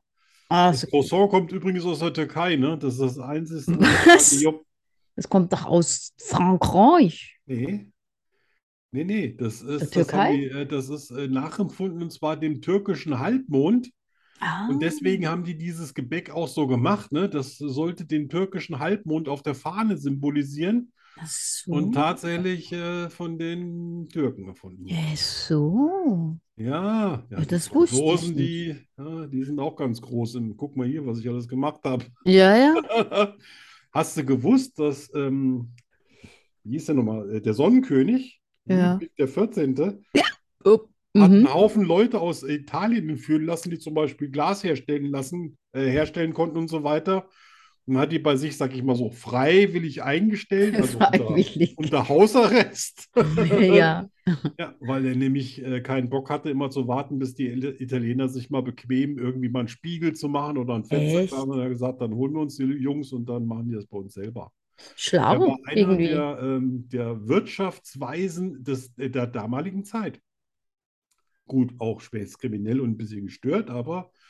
Also, Das Croissant kommt übrigens aus der Türkei, ne? Das ist das einzige. Was? Das kommt doch aus Frankreich. Nee. Nee, nee, das ist, das Türkei? die, äh, das ist äh, nachempfunden und zwar dem türkischen Halbmond. Ah. Und deswegen haben die dieses Gebäck auch so gemacht, ne? Das sollte den türkischen Halbmond auf der Fahne symbolisieren so. und tatsächlich äh, von den Türken erfunden. Ja, so. Ja, ja, Ja, die das wusste ich Franzosen, nicht. die, ja, die sind auch ganz groß. Und guck mal hier, was ich alles gemacht habe. Ja, ja. Hast du gewusst, dass, ähm, wie hieß der nochmal, Äh, der Sonnenkönig, Ja. Der 14., Oh, hat mhm. einen Haufen Leute aus Italien entführen lassen, die zum Beispiel Glas herstellen lassen, äh, herstellen konnten und so weiter. Und hat die bei sich, sag ich mal so, freiwillig eingestellt, also unter, Freiwillig. unter Hausarrest. Ja. Ja, weil er nämlich äh, keinen Bock hatte, immer zu warten, bis die Italiener sich mal bequem irgendwie mal einen Spiegel zu machen oder ein Fenster Echt? haben. Und er hat gesagt, dann holen wir uns die Jungs und dann machen die das bei uns selber. Er Schlau, war einer irgendwie. der, ähm, der Wirtschaftsweisen des, der damaligen Zeit. Gut, auch schwer kriminell und ein bisschen gestört, aber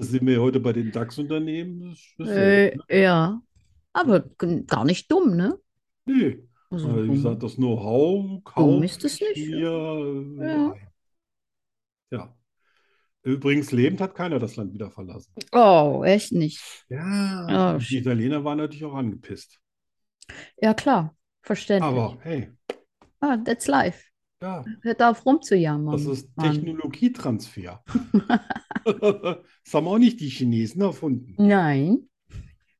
sind wir heute bei den DAX-Unternehmen. Äh, ne? ja. Aber gar nicht dumm, ne? Nee, Also, also wie gesagt, das Know-how kaufe ist es ich nicht, mir äh, Ja. Ja. Übrigens, lebend hat keiner das Land wieder verlassen. Oh, echt nicht. Ja, Oh, die. Italiener waren natürlich auch angepisst. Ja, klar. Verständlich. Aber hey, Ah, that's life. Ja, Hört auf rumzujammern. das ist. Technologietransfer. Das haben auch nicht die Chinesen erfunden. Nein.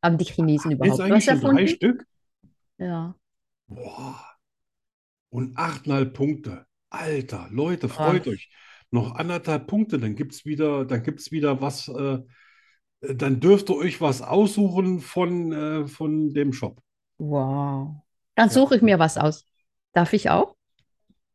Haben die Chinesen Jetzt überhaupt eigentlich was schon drei erfunden? Stück? Ja. Boah. Und achteinhalb Punkte. Alter, Leute, freut Krass. euch. Noch anderthalb Punkte, dann gibt es wieder, dann gibt's wieder was, äh, dann dürft ihr euch was aussuchen von, äh, von dem Shop. Wow. Dann Ja. suche ich mir was aus. Darf ich auch?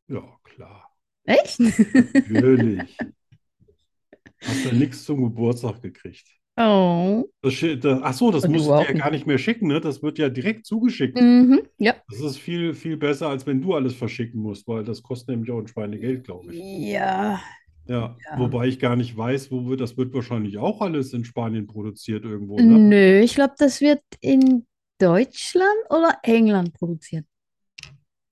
Ja, klar. Echt? Natürlich. Hast du nichts zum Geburtstag gekriegt. Oh. Das, schi- da, ach so, das musst du auch ja gar nicht mehr schicken, ne? Das wird ja direkt zugeschickt. Mhm. Ja. Das ist viel, viel besser, als wenn du alles verschicken musst, weil das kostet nämlich auch ein Schweinegeld, glaube ich. Ja. Ja, Ja. wobei ich gar nicht weiß, wo wir, das wird wahrscheinlich auch alles in Spanien produziert irgendwo, ne? Nö, ich glaube, das wird in Deutschland oder England produziert.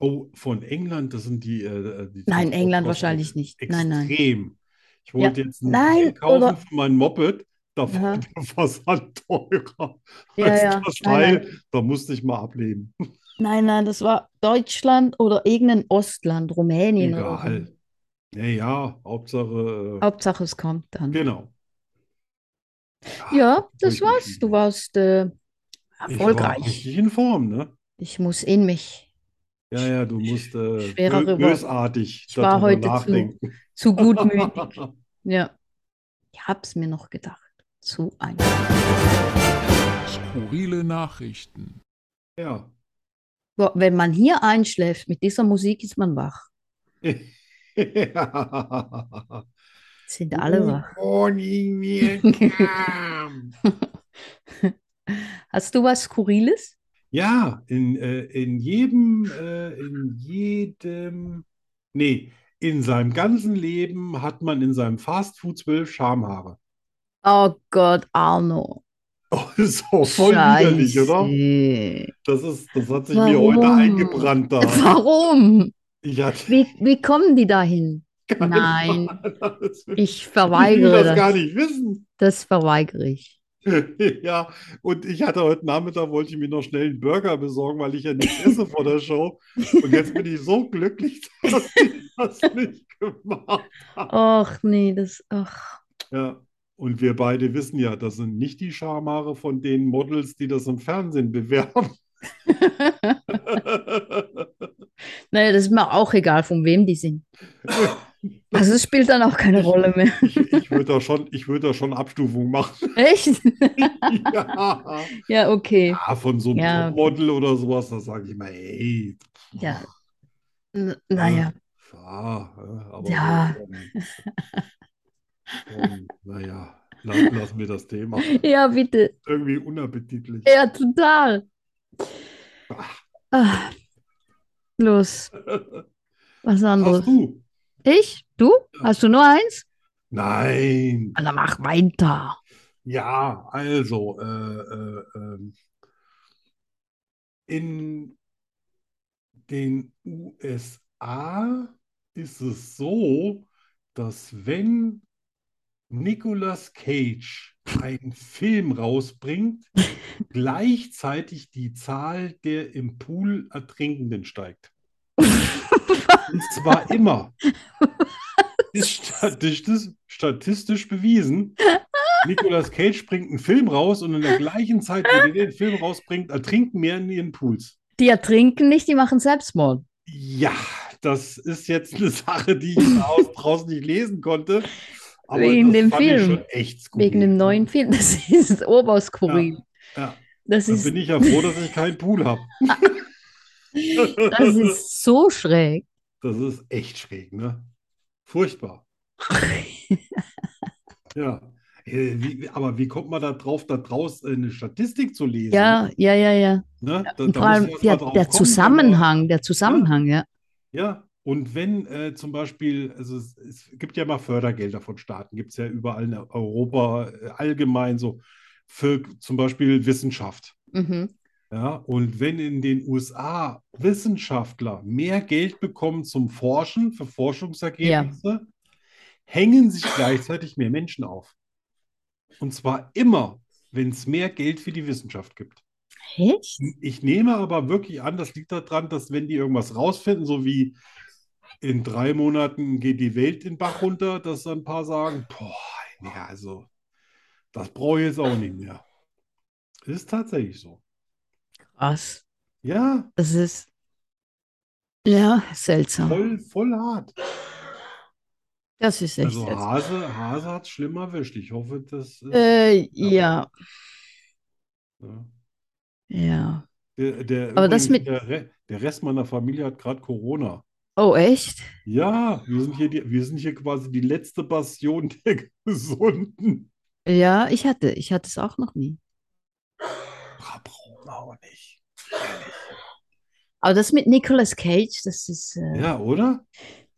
Oh, von England, das sind die, äh, die Nein, England wahrscheinlich nicht. Nein, nein. extrem. Ich wollte jetzt ein Nein, kaufen oder- für mein Moped, da war der Versand teurer Ja, als ja. das Nein, Teil. Da musste ich mal ablehnen. Nein, nein, das war Deutschland oder irgendein Ostland, Rumänien oder so. Egal. Ja, ja, Hauptsache, äh, Hauptsache, es kommt dann. genau. Ja, das ruhig war's. Du warst äh, Ich war erfolgreich. richtig in Form, ne? Ich muss in mich. Ja, ja, du musst äh, Schwerere bösartig Ich war darüber heute zu- nachdenken. Zu gutmütig. Ja. Ich hab's mir noch gedacht. Zu einfach. Skurrile Nachrichten. Ja. Wenn man hier einschläft, mit dieser Musik ist man wach. Sind alle wach. Morning, Vietnam. Hast du was Skurriles? Ja, in, äh, in jedem, äh, in jedem, nee, in seinem ganzen Leben hat man in seinem Fastfood zwölf Schamhaare. Oh Gott, Arno. Oh, das ist auch voll widerlich, oder? Scheiße. Das ist, das hat sich mir heute Warum? eingebrannt da. Warum? Ich hatte Wie, wie kommen die dahin? keine Nein. Das will- ich Ich will verweigere das gar das. nicht wissen. Das verweigere ich. Ja, und ich hatte heute Nachmittag, wollte ich mir noch schnell einen Burger besorgen, weil ich ja nichts esse vor der Show. Und jetzt bin ich so glücklich, dass ich das nicht gemacht habe. Ach nee, das, ach. Ja, und wir beide wissen ja, das sind nicht die Schamhaare von den Models, die das im Fernsehen bewerben. Naja, das ist mir auch egal, von wem die sind. Also es spielt dann auch keine Rolle mehr. Ich, ich würde da schon, ich würde da schon Abstufung machen. Echt? Ja. Ja, okay. Ja, von so einem Ja, okay. Topmodel oder sowas, da sage ich mal, ey, Ja. Naja, ja, aber Ja. so, naja, lass, lassen wir das Thema. ja, bitte. Irgendwie unappetitlich. Ja, total. Ah. Los, was anderes. Hast du? Ich? Du? Hast du nur eins? Nein. Dann mach weiter. Ja, also, äh, äh, ähm, in den USA ist es so, dass wenn Nicolas Cage einen Film rausbringt, gleichzeitig die Zahl der im Pool Ertrinkenden steigt. Und zwar immer. Ist statistisch, statistisch bewiesen. Nicolas Cage bringt einen Film raus und in der gleichen Zeit, wo der den Film rausbringt, ertrinken mehr in ihren Pools. Die ertrinken nicht, die machen Selbstmord. Ja, das ist jetzt eine Sache, die ich draußen nicht lesen konnte. Aber Wegen dem Film. Wegen dem neuen Film. Das ist oberskurril. Ja, Das da ist, bin ich ja froh, dass ich keinen Pool habe. das ist so schräg. Das ist echt schräg, ne? Furchtbar. Ja. Äh, Wie, aber wie kommt man da drauf, da draus eine Statistik zu lesen? Ja, ja, ja, ja. Ne? Da, da vor allem der, der kommen, wenn man- Zusammenhang, der Zusammenhang, ja. Ja, und wenn äh, zum Beispiel, also es, es gibt ja mal Fördergelder von Staaten, gibt es ja überall in Europa äh, allgemein so für zum Beispiel Wissenschaft. Mhm. Ja, und wenn in den USA Wissenschaftler mehr Geld bekommen zum Forschen, für Forschungsergebnisse, hängen sich gleichzeitig mehr Menschen auf. Und zwar immer, wenn es mehr Geld für die Wissenschaft gibt. Echt? Ich nehme aber wirklich an, das liegt daran, dass wenn die irgendwas rausfinden, so wie in drei Monaten geht die Welt den Bach runter, dass dann ein paar sagen, boah, nee, also das brauche ich jetzt auch nicht mehr. Ist tatsächlich so. Krass. Ja, Das ist, ja, seltsam. voll, voll hart. Das ist echt Also seltsam. Hase, Hase hat es schlimm erwischt. Ich hoffe, das Äh, ja, ja. ja. Der, der, Aber das mit- der, Re- der Rest meiner Familie hat gerade Corona. Oh, echt? Ja, wir sind hier, die, wir sind hier quasi die letzte Bastion der Gesunden. Ja, ich hatte, ich hatte es auch noch nie. Auch nicht. Aber das mit Nicolas Cage, das ist, äh, Ja, oder?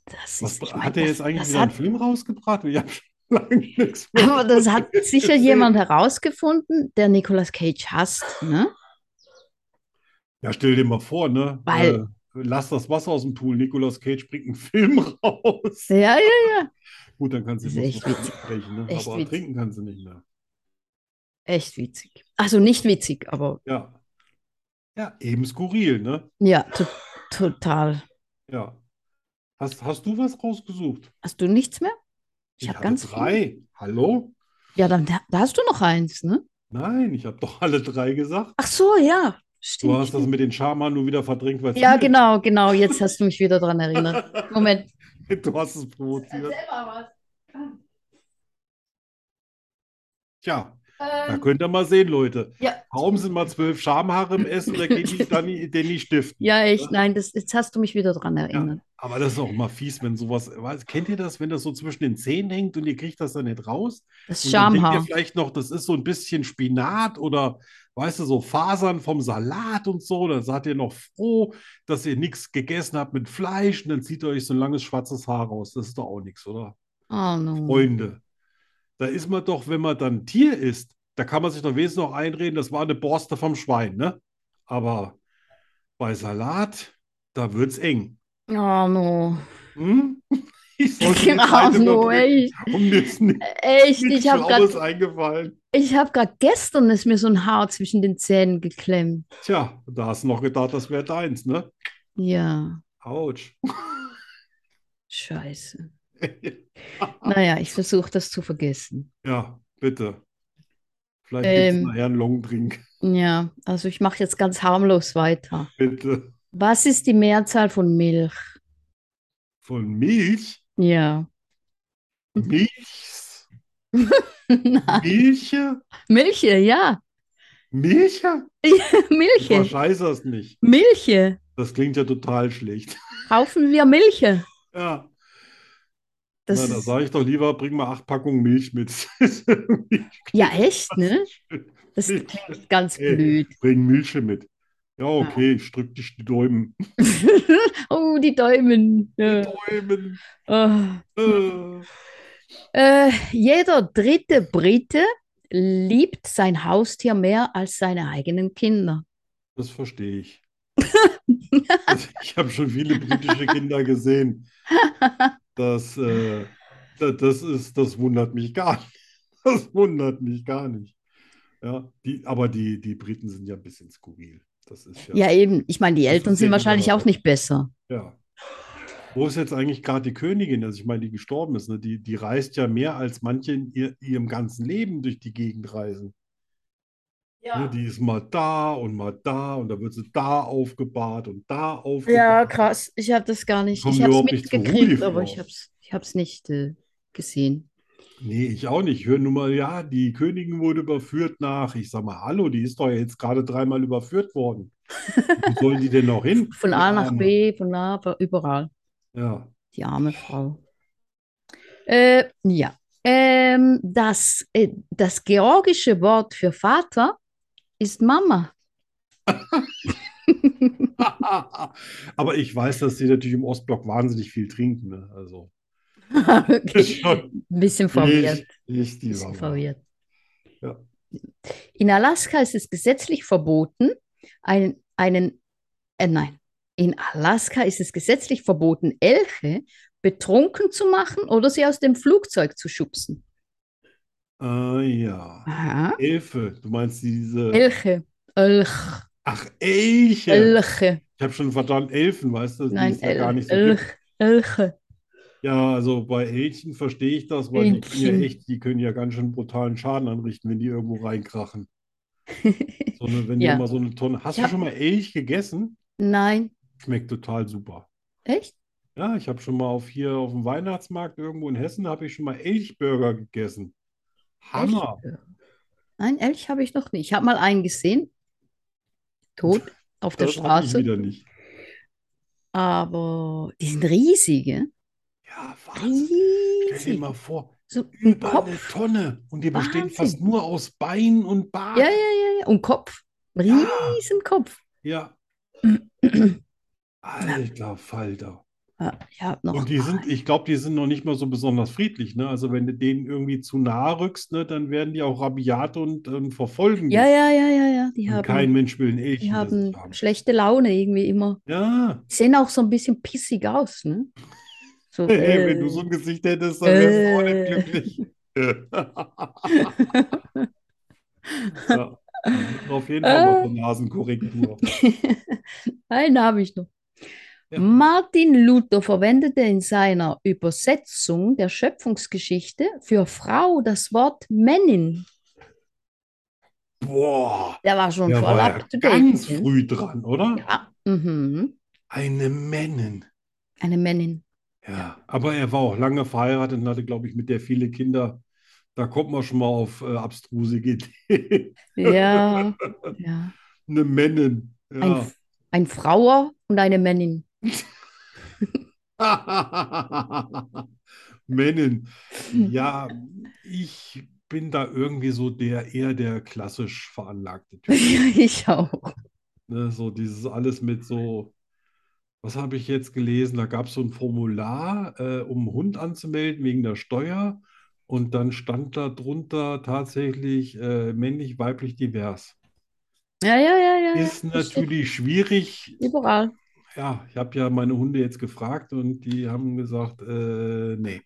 das Was ist, ich hat er jetzt eigentlich wieder einen hat, Film rausgebracht? Ich habe schon lange nichts mehr aber das hat sicher gesehen. jemand herausgefunden, der Nicolas Cage hasst, ne? Ja, stell dir mal vor, ne? Weil- Äh, lass das Wasser aus dem Pool. Nicolas Cage bringt einen Film raus. Ja, ja, ja. Gut, dann ist echt so witzig. sprechen, ne? Aber witzig. trinken kannst du nicht mehr. Echt witzig. Also nicht witzig, aber Ja. Ja, eben skurril, ne? ja, to total. Ja. Hast, hast du was rausgesucht? Hast du nichts mehr? Ich habe hatte ganz drei. Hallo? Ja, dann da, da hast du noch eins, ne? Nein, ich habe doch alle drei gesagt. Ach so, ja. Du Stimmt. hast das mit den Schamhaaren nur wieder verdrängt, weil Ja, genau, genau. Jetzt hast du mich wieder dran erinnert. Moment. Du hast es provoziert. mal Tja, was. da könnt ihr mal sehen, Leute. ja, Kaum sind mal zwölf Schamhaare im Essen, da geht die Danny, Danny stiften. ja, echt. Nein, das, jetzt hast du mich wieder dran erinnert. Aber das ist auch mal fies, wenn sowas. Kennt ihr das, wenn das so zwischen den Zähnen hängt und ihr kriegt das dann nicht raus? Das Und dann denkt ihr Schamhaar. vielleicht noch, das ist so ein bisschen Spinat oder, weißt du, so Fasern vom Salat und so. Dann seid ihr noch froh, dass ihr nichts gegessen habt mit Fleisch und dann zieht ihr euch so ein langes schwarzes Haar raus. Das ist doch auch nichts, oder? Oh no. Freunde, da ist man doch, wenn man dann Tier isst, da kann man sich doch wenigstens noch einreden, das war eine Borste vom Schwein, ne? Aber bei Salat, da wird's eng. Oh no. Hm? Ich sollte Zeit no, echt. Ist Echt, ich habe gerade eingefallen. Ich habe gerade gestern ist mir so ein Haar zwischen den Zähnen geklemmt. Tja, da hast du noch gedacht, das wäre deins, ne? Ja, Autsch. scheiße. Naja, ich versuche das zu vergessen. Ja, bitte. Vielleicht gibt es Ähm. nachher einen Longdrink. Ja, also ich mache jetzt ganz harmlos weiter. Bitte. Was ist die Mehrzahl von Milch? Von Milch? Ja. Milchs? Milche? Milche, ja. Milche? Milche. Verscheiß das nicht. Milche. Das klingt ja total schlecht. Kaufen wir Milche. Ja, Das na, da sage ich doch lieber, bring mal acht Packungen Milch mit. Ja, echt, ne? Das Milch. klingt ganz Ey. blöd. Bring Milche mit. Ja, okay, ich drück dich die Däumen. Oh, die Däumen. Die Ja. Däumen. Oh. Äh. Äh, jeder dritte Brite liebt sein Haustier mehr als seine eigenen Kinder. Das verstehe ich. Also ich habe schon viele britische Kinder gesehen. Das, äh, da- das ist, das wundert mich gar nicht. Das wundert mich gar nicht. Ja, die, aber die, die Briten sind ja ein bisschen skurril. Das ist ja, Ja, eben. Ich meine, die Eltern sind ja wahrscheinlich auch nicht besser. ja. Wo ist jetzt eigentlich gerade die Königin? Also ich meine, die gestorben ist, ne? Die, die reist ja mehr als manche in ihr, ihrem ganzen Leben durch die Gegend reisen. Ne? Die ist mal da und mal da und da wird sie da aufgebahrt und da Ja, aufgebahrt. krass. Ich habe das gar nicht. Kommen Ich habe es mitgekriegt, aber ich habe es ich hab's nicht äh, gesehen. Nee, ich auch nicht. Ich höre nur mal, ja, die Königin wurde überführt nach, ich sag mal, hallo, die ist doch jetzt gerade dreimal überführt worden. Wo soll die denn noch hin? Von A nach. B, von A, überall. Ja, Die arme Frau. Äh, ja. Ähm, das, äh, das georgische Wort für Vater ist Mama. aber ich weiß, dass die natürlich im Ostblock wahnsinnig viel trinken. Ne? Also, Ein bisschen verwirrt. nicht, nicht Bisschen verwirrt. Ja. In Alaska ist es gesetzlich verboten, einen, einen, äh, nein, in Alaska ist es gesetzlich verboten, Elche betrunken zu machen oder sie aus dem Flugzeug zu schubsen. Äh, ja. Aha. Elfe, du meinst diese. Elche. Elch. Ach, Elche. Elche. Ich habe schon verdammt Elfen, weißt du, die Nein, es ja gar nicht so Elch. gibt. Elche. Ja, also bei Elchen verstehe ich das, weil die können ja echt, die können ja ganz schön brutalen Schaden anrichten, wenn die irgendwo reinkrachen. So eine, wenn die Ja. mal so eine Tonne. Hast du Ja. schon mal Elch gegessen? Nein. Schmeckt total super. Echt? Ja, ich habe schon mal auf hier auf dem Weihnachtsmarkt irgendwo in Hessen habe ich schon mal Elchburger gegessen. Hammer. Elch? Nein, Elch habe ich noch nicht. Ich habe mal einen gesehen. Tot auf der Das habe ich Straße. wieder nicht. Aber die sind riesige. Ja, Wahnsinn. Stell dir Riesig. mal vor, So über eine Kopf. Tonne und die bestehen Wahnsinn. fast nur aus Bein und Bart. Ja, ja, ja, ja. Und Kopf. Ja. Riesenkopf. Ja. Alter Falter. Ja, noch Und die sind, ich glaube, die sind noch nicht mal so besonders friedlich, ne? Also wenn du denen irgendwie zu nahe rückst, ne, dann werden die auch rabiat und, und verfolgen Ja, ja, ja, ja, ja. Die haben, kein Mensch will die Elchen haben haben. schlechte Laune irgendwie immer. Ja, Die sehen auch so ein bisschen pissig aus, ne? So, hey, wenn du äh, so ein Gesicht hättest, dann wärst du auch nicht Äh. glücklich. Ja, auf jeden Fall mal zur Nasenkorrektur. Einen habe ich noch. Ja. Martin Luther verwendete in seiner Übersetzung der Schöpfungsgeschichte für Frau das Wort Männin. Boah, Der war schon der voll war ja up to date. ganz ne? früh dran, oder? Ja, mhm. Eine Männin. Eine Männin. Ja, aber er war auch lange verheiratet und hatte, glaube ich, mit der viele Kinder. Da kommt man schon mal auf äh, abstruse Ideen. Ja, ja. Eine Männin. Ein, Ja. ein Frauer und eine Männin. Männin. Ja, ich bin da irgendwie so der eher der klassisch veranlagte Typ. Ich auch. Ne, so dieses alles mit so, was habe ich jetzt gelesen? Da gab es so ein Formular, äh, um einen Hund anzumelden wegen der Steuer. Und dann stand da drunter tatsächlich äh, männlich, weiblich, divers. Ja, ja, ja, ja. Ist natürlich schwierig. Überall. Ja, ich habe ja meine Hunde jetzt gefragt und die haben gesagt, äh, nee,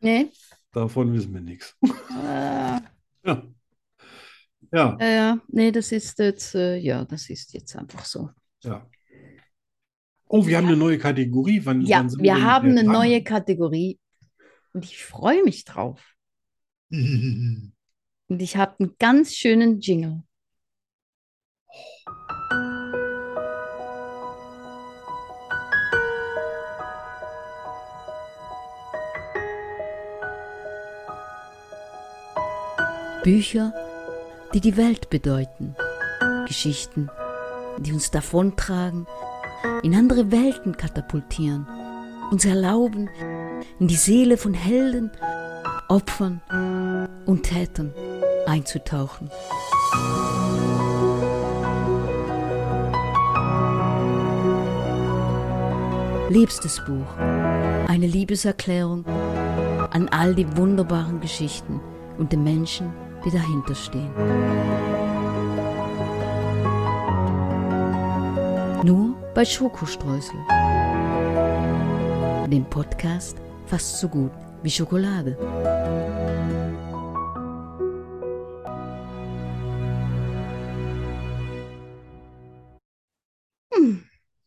Nee. davon wissen wir nichts. Äh, Ja. Ja, ja, nee, das ist jetzt, äh, ja, das ist jetzt einfach so. ja. Oh, wir haben eine neue Kategorie. Wann, Ja, wann wir haben eine dran? neue Kategorie und ich freue mich drauf. Und ich habe einen ganz schönen Jingle. Bücher, die die Welt bedeuten. Geschichten, die uns davontragen, in andere Welten katapultieren, uns erlauben, in die Seele von Helden, Opfern und Tätern einzutauchen. Liebstes Buch, eine Liebeserklärung an all die wunderbaren Geschichten und den Menschen, die dahinter stehen. Nur bei Schokostreusel. Dem Podcast fast so gut wie Schokolade.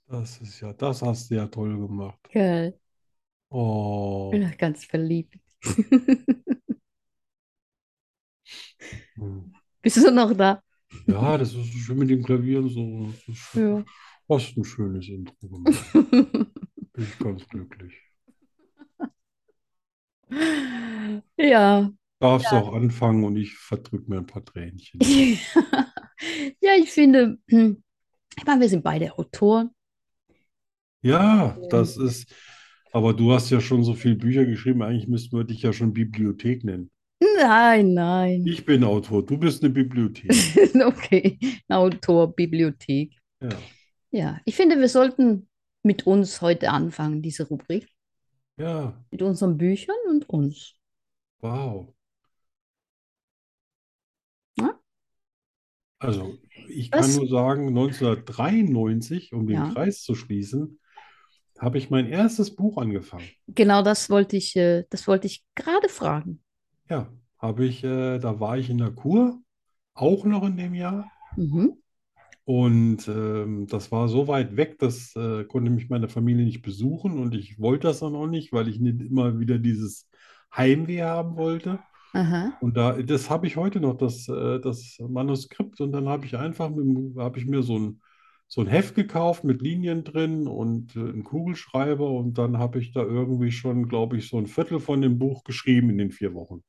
Das ist ja, das hast du ja toll gemacht. Geil. Oh. Ich bin ganz verliebt. Hm. Bist du noch da? Ja, das ist so schön mit dem Klavier und so. Das ist schön. Ja. Hast ein schönes Intro gemacht. Bin ich ganz glücklich. Ja. Darfst auch anfangen und ich verdrück mir ein paar Tränchen. Ja, ich finde, hm, ich meine, wir sind beide Autoren. Ja, das ist, aber du hast ja schon so viele Bücher geschrieben, eigentlich müssten wir dich ja schon Bibliothek nennen. Nein, nein. Ich bin Autor, du bist eine Bibliothek. Okay, Autor, Bibliothek. Ja, Ja, ich finde, wir sollten mit uns heute anfangen, diese Rubrik. ja, Mit unseren Büchern und uns. wow. Ja? Also, ich Was? kann nur sagen, 1993, um den Ja. Kreis zu schließen, habe ich mein erstes Buch angefangen. Genau das wollte ich, äh, das wollte ich gerade fragen. Ja, habe ich, äh, da war ich in der Kur, auch noch in dem Jahr. Mhm. Und ähm, das war so weit weg, das äh, konnte mich meine Familie nicht besuchen und ich wollte das dann auch nicht, weil ich nicht immer wieder dieses Heimweh haben wollte. Aha. Und da, das habe ich heute noch, das, äh, das Manuskript. Und dann habe ich einfach habe ich mir so ein, so ein Heft gekauft mit Linien drin und äh, einen Kugelschreiber. Und dann habe ich da irgendwie schon, glaube ich, so ein Viertel von dem Buch geschrieben in den vier Wochen.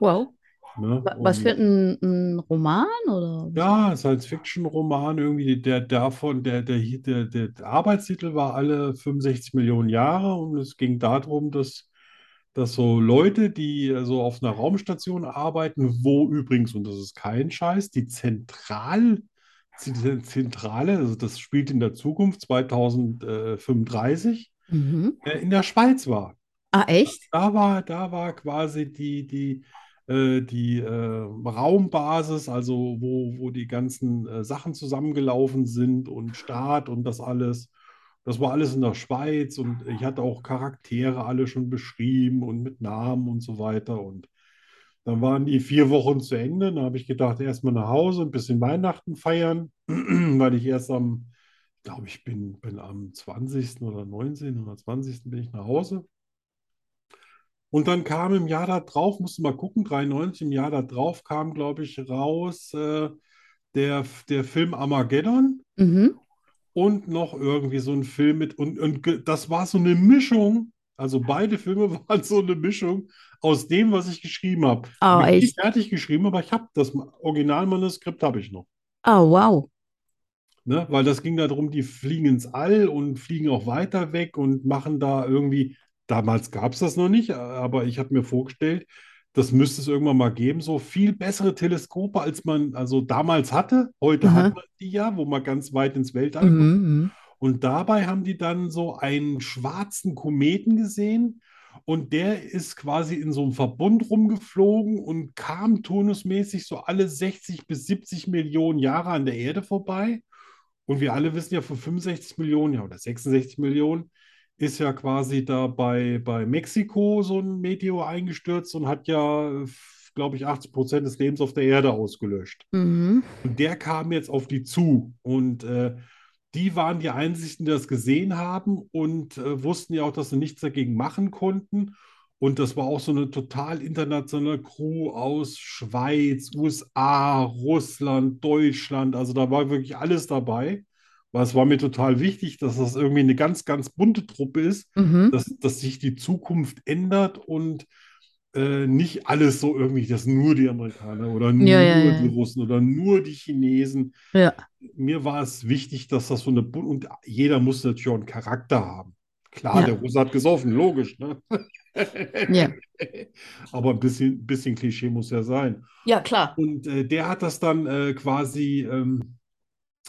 Wow. Ne? Wa- Was für ein, ein Roman oder? Ja, Science-Fiction-Roman irgendwie, der davon, der, der, der, der, Arbeitstitel war alle 65 Millionen Jahre und es ging darum, dass, dass so Leute, die so auf einer Raumstation arbeiten, wo übrigens, und das ist kein Scheiß, die Zentral, die Zentrale, also das spielt in der Zukunft 2035, Mhm. äh, in der Schweiz war. Ah, echt? Da war, da war quasi die, die, die äh, Raumbasis, also wo, wo die ganzen äh, Sachen zusammengelaufen sind und Start und das alles. Das war alles in der Schweiz und ich hatte auch Charaktere alle schon beschrieben und mit Namen und so weiter. Und dann waren die vier Wochen zu Ende. Dann habe ich gedacht, erstmal nach Hause, ein bisschen Weihnachten feiern, weil ich erst am, glaube ich, bin, bin am 20. oder 19. oder 20. bin ich nach Hause. Und dann kam im Jahr da drauf, musst du mal gucken, 93, im Jahr da drauf kam, glaube ich, raus äh, der, der Film Armageddon Mhm. und noch irgendwie so ein Film mit, und, und das war so eine Mischung, also beide Filme waren so eine Mischung aus dem, was ich geschrieben habe. Ah, Hab ich nicht fertig geschrieben, aber ich habe das Originalmanuskript habe ich noch. Ah, wow. Ne? Weil das ging darum, die fliegen ins All und fliegen auch weiter weg und machen da irgendwie, damals gab es das noch nicht, aber ich habe mir vorgestellt, das müsste es irgendwann mal geben, so viel bessere Teleskope, als man also damals hatte. Heute Aha. hat man die ja, wo man ganz weit ins Weltall. Mhm. mhm. Und dabei haben die dann so einen schwarzen Kometen gesehen und der ist quasi in so einem Verbund rumgeflogen und kam turnusmäßig so alle 60 bis 70 Millionen Jahre an der Erde vorbei. Und wir alle wissen ja, vor 65 Millionen ja, oder 66 Millionen ist ja quasi da bei, bei Mexiko so ein Meteor eingestürzt und hat ja glaube ich, 80 Prozent des Lebens auf der Erde ausgelöscht. Mhm. Und der kam jetzt auf die zu. Und äh, die waren die Einzigen, die das gesehen haben und äh, wussten ja auch, dass sie nichts dagegen machen konnten. Und das war auch so eine total internationale Crew aus Schweiz, USA, Russland, Deutschland. Also da war wirklich alles dabei. Weil es war mir total wichtig, dass das irgendwie eine ganz, ganz bunte Truppe ist, Mhm. dass, dass sich die Zukunft ändert und äh, nicht alles so irgendwie, dass nur die Amerikaner oder nur Ja, ja, ja. die Russen oder nur die Chinesen. Mir war es wichtig, dass das so eine bun- und jeder muss natürlich auch einen Charakter haben. Klar, der Russe hat gesoffen, logisch, ne? Ja. Aber ein bisschen, bisschen Klischee muss ja sein. Ja, klar. Und äh, der hat das dann äh, quasi ähm,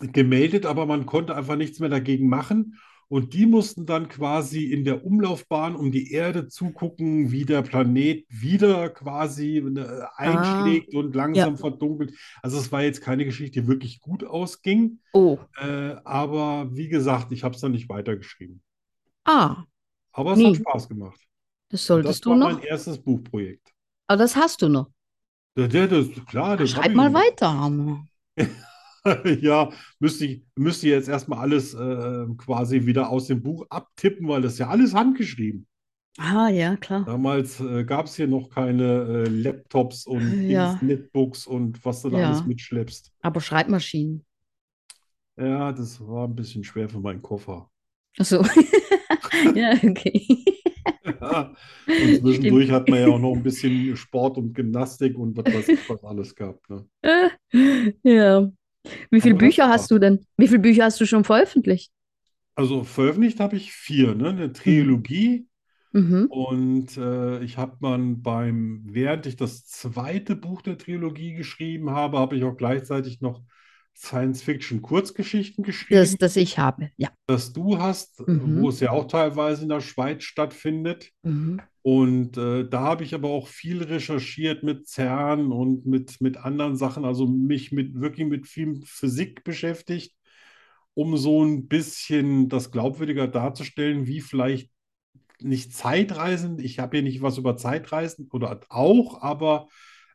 gemeldet, aber man konnte einfach nichts mehr dagegen machen. Und die mussten dann quasi in der Umlaufbahn um die Erde zugucken, wie der Planet wieder quasi äh, einschlägt und langsam verdunkelt. Also es war jetzt keine Geschichte, die wirklich gut ausging. Oh. Äh, aber wie gesagt, ich habe es dann nicht weitergeschrieben. Ah, Aber es Nee. hat Spaß gemacht. das solltest das du war noch. mein erstes Buchprojekt. Aber das hast du noch. Der, das, klar, das Schreib mal weiter, Hammer. Ja, müsste ich, müsste jetzt erstmal alles äh, quasi wieder aus dem Buch abtippen, weil das ist ja alles handgeschrieben. Ah, ja, klar. Damals äh, gab es hier noch keine äh, Laptops und Ja. Dings, Netbooks und was du da Ja. alles mitschleppst. Aber Schreibmaschinen. Ja, das war ein bisschen schwer für meinen Koffer. Ach so. Ja, okay. Ja. Und zwischendurch hat man ja auch noch ein bisschen Sport und Gymnastik und was weiß ich, was alles gehabt. Ne? Ja. Wie viele Bücher hast du denn? Wie viele Bücher hast du schon veröffentlicht? Also veröffentlicht habe ich vier, ne? Eine Trilogie. Mhm. Und äh, ich habe man beim, während ich das zweite Buch der Trilogie geschrieben habe, habe ich auch gleichzeitig noch Science-Fiction-Kurzgeschichten geschrieben, Das, das ich habe. Ja. das du hast, Mhm. wo es ja auch teilweise in der Schweiz stattfindet. Mhm. Und äh, da habe ich aber auch viel recherchiert mit CERN und mit, mit anderen Sachen, also mich mit wirklich mit viel Physik beschäftigt, um so ein bisschen das glaubwürdiger darzustellen, wie vielleicht nicht Zeitreisen, ich habe hier nicht was über Zeitreisen oder auch, aber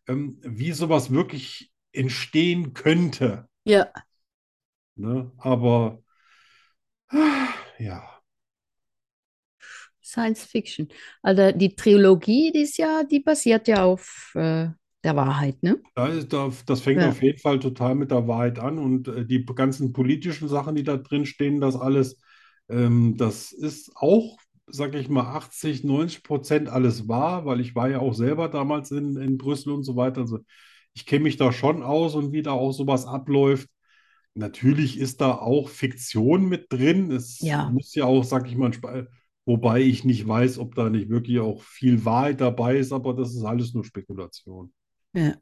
ähm, wie sowas wirklich entstehen könnte. Ja. Ne? Aber ah, ja. Science Fiction. Also die Trilogie, die ist ja, die basiert ja auf äh, der Wahrheit, ne? Da ist, da, das fängt Ja. auf jeden Fall total mit der Wahrheit an und äh, die ganzen politischen Sachen, die da drin stehen, das alles, ähm, das ist auch, sag ich mal, 80, 90 Prozent alles wahr, weil ich war ja auch selber damals in, in Brüssel und so weiter. Also ich kenne mich da schon aus und wie da auch sowas abläuft. Natürlich ist da auch Fiktion mit drin. Es Ja. muss ja auch, sag ich mal, wobei ich nicht weiß, ob da nicht wirklich auch viel Wahrheit dabei ist, aber das ist alles nur Spekulation. Ja.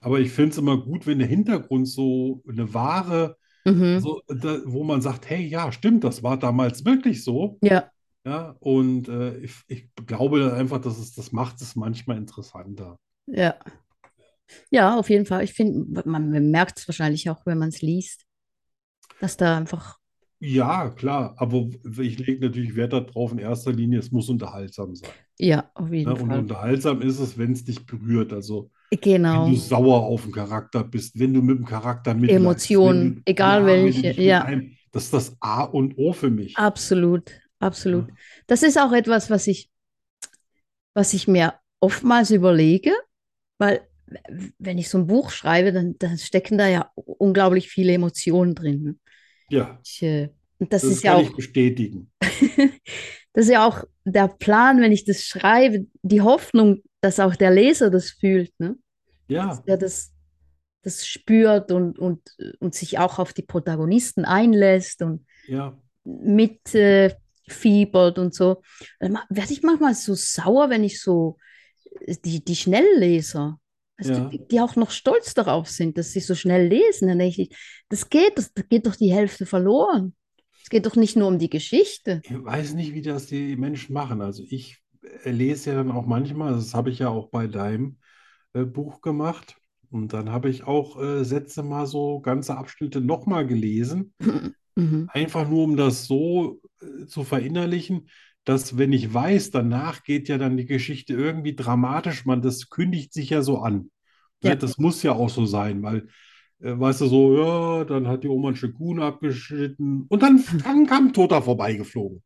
Aber ich finde es immer gut, wenn der Hintergrund so eine wahre, Mhm. so, da, wo man sagt, hey, ja, stimmt, das war damals wirklich so. Ja. Ja, und äh, ich, ich glaube einfach, dass es, das macht es manchmal interessanter. Ja. Ja, auf jeden Fall. Ich finde, man, merkt es wahrscheinlich auch, wenn man es liest, dass da einfach, Ja, klar, aber ich lege natürlich Wert darauf, in erster Linie, es muss unterhaltsam sein. ja, auf jeden Ne? Und Fall. unterhaltsam ist es, wenn es dich berührt. Also, Genau. wenn du sauer auf den Charakter bist, wenn du mit dem Charakter mitleidest, Emotionen, egal ja, welche, mit ja. einem, das ist das A und O für mich. Absolut, absolut. Ja. Das ist auch etwas, was ich, was ich mir oftmals überlege, weil wenn ich so ein Buch schreibe, dann, dann stecken da ja unglaublich viele Emotionen drin. Ja, Ich, äh, das das ist ja kann auch, ich bestätigen. das ist ja auch der Plan, wenn ich das schreibe, die Hoffnung, dass auch der Leser das fühlt, ne? Ja, Dass der das, das spürt und, und, und sich auch auf die Protagonisten einlässt und ja. mit äh, und so. Dann werde ich manchmal so sauer, wenn ich so äh, die, die Schnellleser, Ja. die, die auch noch stolz darauf sind, dass sie so schnell lesen. Dann denke ich, das geht, das, da geht doch die Hälfte verloren. Es geht doch nicht nur um die Geschichte. Ich weiß nicht, wie das die Menschen machen. Also ich äh, lese ja dann auch manchmal, das habe ich ja auch bei deinem äh, Buch gemacht. Und dann habe ich auch äh, Sätze mal so ganze Abschnitte nochmal gelesen, Mhm. einfach nur um das so äh, zu verinnerlichen, dass wenn ich weiß, danach geht ja dann die Geschichte irgendwie dramatisch, man, das kündigt sich ja so an. Ne, Ja. das muss ja auch so sein, weil, äh, weißt du, so, ja, dann hat die Oma ein Kuchen abgeschnitten und dann, dann kam ein Toter vorbeigeflogen.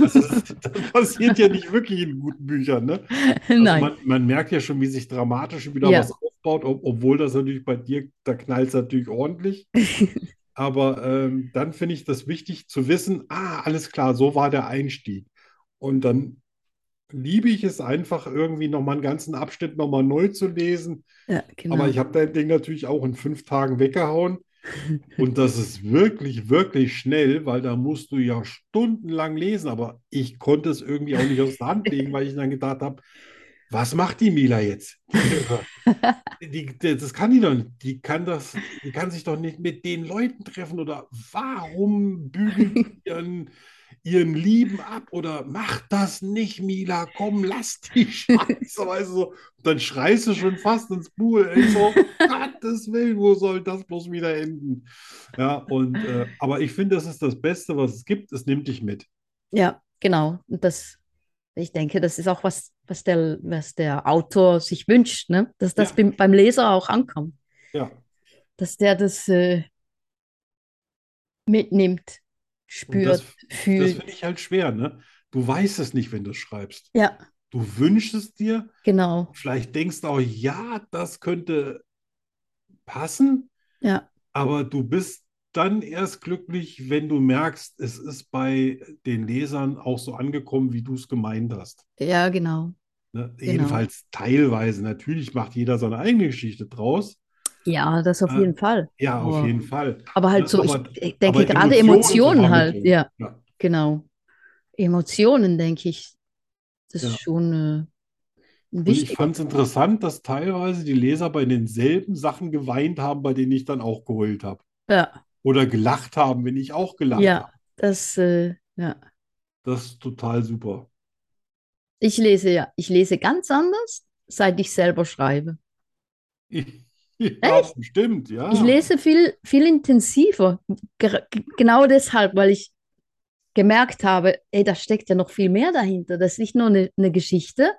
Das, ist, das passiert ja nicht wirklich in guten Büchern, ne? Also Nein. man, man merkt ja schon, wie sich dramatisch wieder Ja. was aufbaut, ob, obwohl das natürlich bei dir, da knallt es natürlich ordentlich. Aber ähm, dann finde ich das wichtig zu wissen, ah, alles klar, so war der Einstieg. Und dann liebe ich es einfach irgendwie nochmal einen ganzen Abschnitt nochmal neu zu lesen. Ja, genau. Aber ich habe dein Ding natürlich auch in fünf Tagen weggehauen. Und das ist wirklich, wirklich schnell, weil da musst du ja stundenlang lesen. Aber ich konnte es irgendwie auch nicht aus der Hand legen, weil ich dann gedacht habe, was macht die Mila jetzt? Die, die, das kann die doch nicht. Die kann das, die kann sich doch nicht mit den Leuten treffen. Oder warum bügelt die ihren, ihren Lieben ab? Oder mach das nicht, Mila. Komm, lass die Scheiße. Weißt du, so. dann schreist du schon fast ins Buch. Ey, so, Gottes Willen, wo soll das bloß wieder enden? Ja, und äh, aber ich finde, das ist das Beste, was es gibt. Es nimmt dich mit. Ja, genau. Und das, ich denke, das ist auch was, was der, was der Autor sich wünscht, ne? Dass das Ja. beim, beim Leser auch ankommt. Ja. Dass der das äh, mitnimmt, spürt, das, das fühlt. finde ich halt schwer, ne? Du weißt es nicht, wenn du es schreibst. Ja, Du wünschst es dir, genau. vielleicht denkst du auch, ja, das könnte passen, Ja, aber du bist dann erst glücklich, wenn du merkst, es ist bei den Lesern auch so angekommen, wie du es gemeint hast. ja, genau. Ne? Genau. Jedenfalls teilweise. Natürlich macht jeder seine eigene Geschichte draus. Ja, das auf Äh, jeden Fall. Ja, auf Aber- jeden Fall. Aber halt so, ich, aber- ich denke gerade Emotionen Emotionen halt. Ja, Ja. genau. Emotionen, denke ich, das Ja. ist schon äh, Und ich fand es interessant, dass teilweise die Leser bei denselben Sachen geweint haben, bei denen ich dann auch geheult habe. Ja, Oder gelacht haben, wenn ich auch gelacht ja, habe. das, äh, ja. Das ist total super. Ich lese ja, ich lese ganz anders, seit ich selber schreibe. Ja, bestimmt, ja. Ich lese viel, viel intensiver. Genau deshalb, weil ich gemerkt habe, ey, da steckt ja noch viel mehr dahinter. Das ist nicht nur eine, eine Geschichte,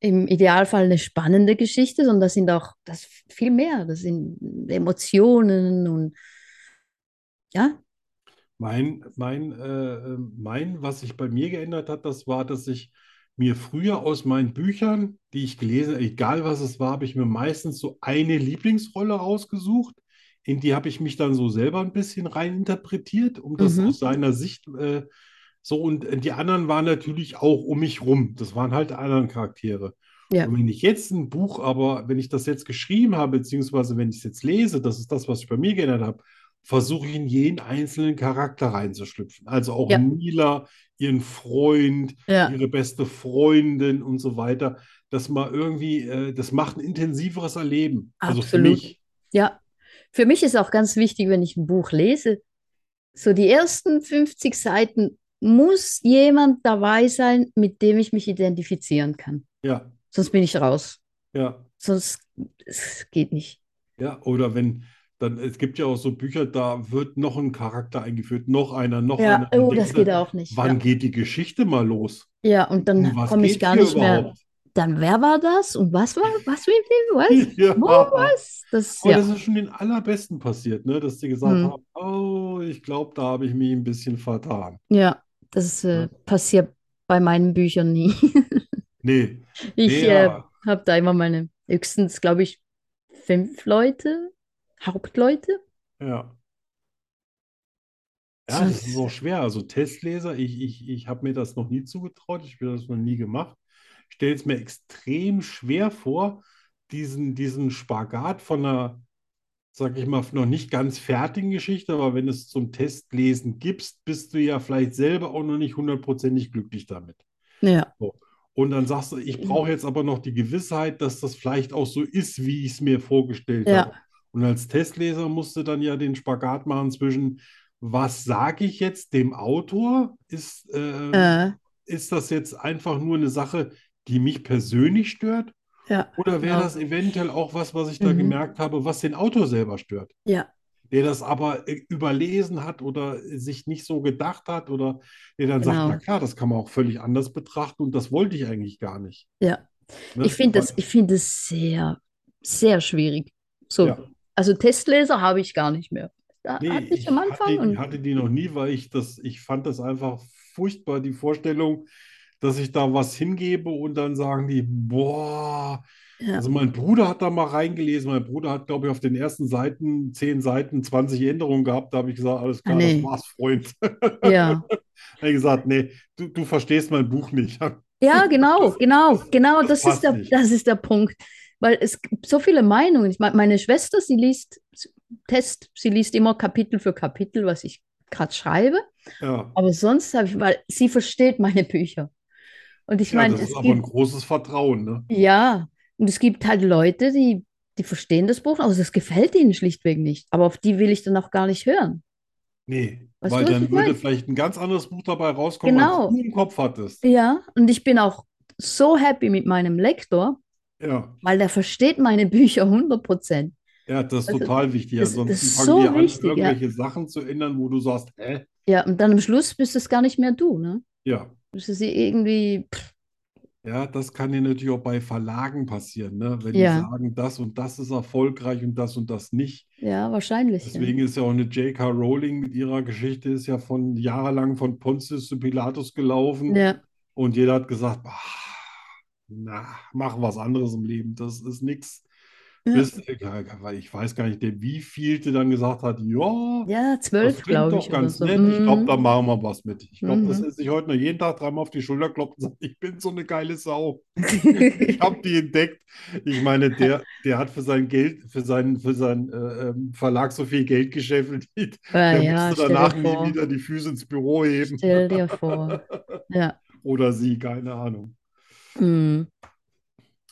im Idealfall eine spannende Geschichte, sondern das sind auch das viel mehr. Das sind Emotionen und ja, Mein, mein, äh, mein, was sich bei mir geändert hat, das war, dass ich mir früher aus meinen Büchern, die ich gelesen, egal was es war, habe ich mir meistens so eine Lieblingsrolle rausgesucht. In die habe ich mich dann so selber ein bisschen reininterpretiert, um das Mhm. aus seiner Sicht äh, so. Und die anderen waren natürlich auch um mich rum. Das waren halt die anderen Charaktere. Ja. Und wenn ich jetzt ein Buch, aber wenn ich das jetzt geschrieben habe, beziehungsweise wenn ich es jetzt lese, das ist das, was ich bei mir geändert habe, versuche ich in jeden einzelnen Charakter reinzuschlüpfen. Also auch Ja. Mila, ihren Freund, ja, ihre beste Freundin und so weiter. Das mal irgendwie, äh, das macht ein intensiveres Erleben. Also für Absolut. mich. ja. Für mich ist auch ganz wichtig, wenn ich ein Buch lese, so die ersten 50 Seiten muss jemand dabei sein, mit dem ich mich identifizieren kann. Ja, Sonst bin ich raus. ja, Sonst es geht nicht. ja. Oder wenn dann, es gibt ja auch so Bücher, da wird noch ein Charakter eingeführt, noch einer, noch Ja, einer. Dann oh, das geht auch nicht. Wann Ja, geht die Geschichte mal los? ja und dann komme ich gar nicht mehr. Dann, wer war das? Und was war, was dem, was? Ja. Wo, was? Das, Aber ja, das ist schon den allerbesten passiert, ne? Dass die gesagt Hm. haben, oh, ich glaube, da habe ich mich ein bisschen vertan. ja, das äh, Ja. passiert bei meinen Büchern nie. Nee, Ich äh, habe da immer meine höchstens, glaube ich, fünf Leute, Hauptleute. ja. Ja, das ist auch schwer. Also Testleser, ich, ich, ich habe mir das noch nie zugetraut, ich habe das noch nie gemacht. Ich stelle es mir extrem schwer vor, diesen, diesen Spagat von einer, sag ich mal, noch nicht ganz fertigen Geschichte, aber wenn es zum Testlesen gibst, bist du ja vielleicht selber auch noch nicht hundertprozentig glücklich damit. Ja, Und dann sagst du, ich brauche jetzt aber noch die Gewissheit, dass das vielleicht auch so ist, wie ich es mir vorgestellt Ja. habe. Und als Testleser musst du dann ja den Spagat machen zwischen, was sage ich jetzt dem Autor? Ist, äh, äh, ist das jetzt einfach nur eine Sache, die mich persönlich stört? ja, Oder wäre genau. das eventuell auch was, was ich da Mhm. gemerkt habe, was den Autor selber stört? ja, der das aber äh, überlesen hat oder sich nicht so gedacht hat oder der dann sagt, Genau. na klar, das kann man auch völlig anders betrachten und das wollte ich eigentlich gar nicht. Ja. Ne? Ich finde das, ich finde das sehr, sehr schwierig. So, Ja. Also Testleser habe ich gar nicht mehr. Da Nee, hatte ich am hatte, Anfang ich hatte die noch nie, weil ich das, ich fand das einfach furchtbar, die Vorstellung, dass ich da was hingebe und dann sagen die, boah, ja, also mein Bruder hat da mal reingelesen, mein Bruder hat, glaube ich, auf den ersten Seiten, zehn Seiten, 20 Änderungen gehabt, da habe ich gesagt, alles klar, Ah, nee. das war's, Freund. ja. Er hat gesagt, nee, du, du verstehst mein Buch nicht. Ja, genau, genau, genau, das das ist der, nicht. das ist der Punkt. Weil es gibt so viele Meinungen. Ich meine, meine Schwester, sie liest Test, sie liest immer Kapitel für Kapitel, was ich gerade schreibe. Ja, Aber sonst habe ich, weil sie versteht meine Bücher. Und ich ja, meine, das es ist aber ein gibt, großes Vertrauen, ne? ja, und es gibt halt Leute, die, die verstehen das Buch, aber das gefällt ihnen schlichtweg nicht. Aber auf die will ich dann auch gar nicht hören. Nee, Weißt weil du, dann würde meine? vielleicht ein ganz anderes Buch dabei rauskommen, als Genau. du im Kopf hattest. Ja, und ich bin auch so happy mit meinem Lektor, Ja. weil der versteht meine Bücher 100 Prozent. Ja, das ist Also, total wichtig. das- das Ansonsten ist fangen so die an, wichtig, ja. irgendwelche Sachen zu ändern, wo du sagst, hä? Ja, und dann am Schluss bist es gar nicht mehr du, ne? Ja. Das ist irgendwie, pff, Ja, das kann dir natürlich auch bei Verlagen passieren, ne? Wenn die Ja. sagen, das und das ist erfolgreich und das und das nicht. ja, wahrscheinlich. Ja. Deswegen ist ja auch eine J.K. Rowling mit ihrer Geschichte ist ja von jahrelang von Pontius zu Pilatus gelaufen Ja, und jeder hat gesagt, ah, na, mach was anderes im Leben, das ist nichts. Bis, ich weiß gar nicht, der wievielte dann gesagt hat, ja, ja, das zwölf, klingt glaube doch ich, ganz so. nett. Ich glaube, da Mhm. machen wir was mit. Ich glaube, dass Mhm. er sich heute noch jeden Tag dreimal auf die Schulter klopft und sagt, ich bin so eine geile Sau. Ich habe die entdeckt. Ich meine, der, der hat für sein Geld, für seinen, für seinen äh, ähm, Verlag so viel Geld gescheffelt. Ja, Der ja, musste danach nie wieder die Füße ins Büro heben. Stell dir vor. Ja. Oder sie, keine Ahnung. Mhm.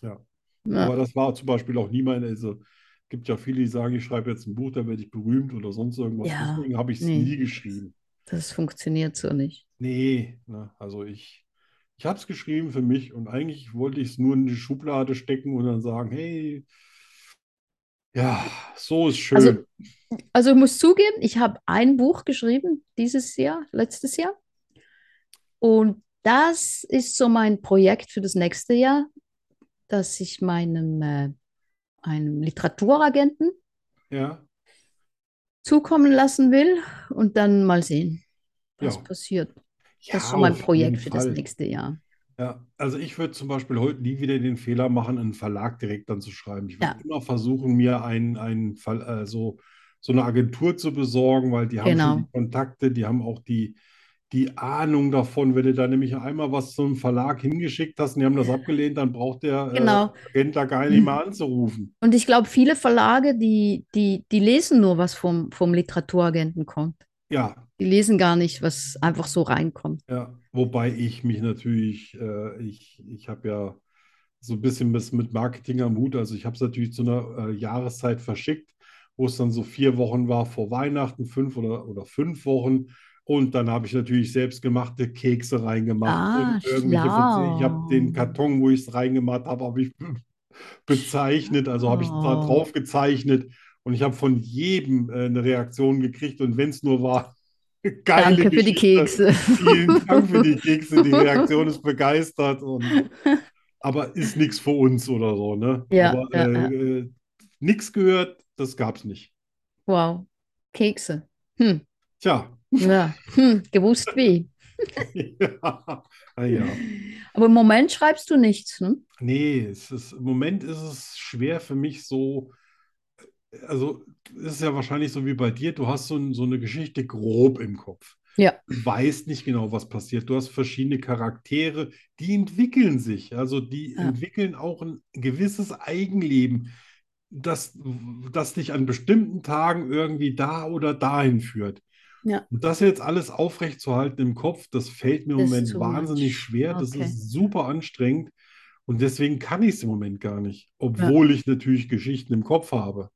Ja. Ja. Aber das war zum Beispiel auch nie meine, also gibt ja viele, die sagen, ich schreibe jetzt ein Buch, da werde ich berühmt oder sonst irgendwas. Ja, Deswegen habe ich es nee. nie geschrieben. Das funktioniert so nicht. Nee, ne, also ich, ich habe es geschrieben für mich und eigentlich wollte ich es nur in die Schublade stecken und dann sagen, hey, ja, so ist schön. Also, also ich muss zugeben, ich habe ein Buch geschrieben dieses Jahr, letztes Jahr. Und das ist so mein Projekt für das nächste Jahr, dass ich meinem äh, einem Literaturagenten Ja, zukommen lassen will und dann mal sehen, was Ja. passiert. ja, Das ist so mein Projekt für das nächste Jahr. Ja, also ich würde zum Beispiel heute nie wieder den Fehler machen, einen Verlag direkt dann zu schreiben. Ich würde immer versuchen, mir ein, ein Fall, äh, so, so eine Agentur zu besorgen, weil die haben schon Genau. die Kontakte, die haben auch die, die Ahnung davon. Wenn du da nämlich einmal was zum Verlag hingeschickt hast und die haben das abgelehnt, dann braucht der äh, Genau. Agent da gar nicht mehr anzurufen. Und ich glaube, viele Verlage, die, die, die lesen nur, was vom, vom Literaturagenten kommt. Ja, Die lesen gar nicht, was einfach so reinkommt. Ja, wobei ich mich natürlich, äh, ich, ich habe ja so ein bisschen was mit Marketing am Hut. Also ich habe es natürlich zu einer äh, Jahreszeit verschickt, wo es dann so vier Wochen war vor Weihnachten, fünf oder, oder fünf Wochen. Und dann habe ich natürlich selbstgemachte Kekse reingemacht Ah, und irgendwelche Verze- Ich habe den schlau. Karton, wo ich es reingemacht habe, habe ich bezeichnet, also habe ich da Oh. drauf gezeichnet. Und ich habe von jedem äh, eine Reaktion gekriegt. Und wenn es nur war, geile Danke für die Geschichte. Kekse. Vielen Dank für die Kekse. Die Reaktion ist begeistert. Und, aber ist nichts für uns oder so, ne? Ja, aber ja, äh, äh, nichts gehört, das gab es nicht. Wow. Kekse. Hm. Tja, Ja. Hm. Gewusst wie. ja. Ah, ja. Aber im Moment schreibst du nichts, ne? Nee, es ist, im Moment ist es schwer für mich so. Also, es ist ja wahrscheinlich so wie bei dir. Du hast so, ein, so eine Geschichte grob im Kopf. Ja. Du weißt nicht genau, was passiert. Du hast verschiedene Charaktere, die entwickeln sich. Also, die Ja. entwickeln auch ein gewisses Eigenleben, das, das dich an bestimmten Tagen irgendwie da oder dahin führt. Ja. Und das jetzt alles aufrechtzuerhalten im Kopf, das fällt mir im Moment wahnsinnig much. schwer. Das Okay. ist super anstrengend. Und deswegen kann ich es im Moment gar nicht, obwohl ich natürlich Geschichten im Kopf habe.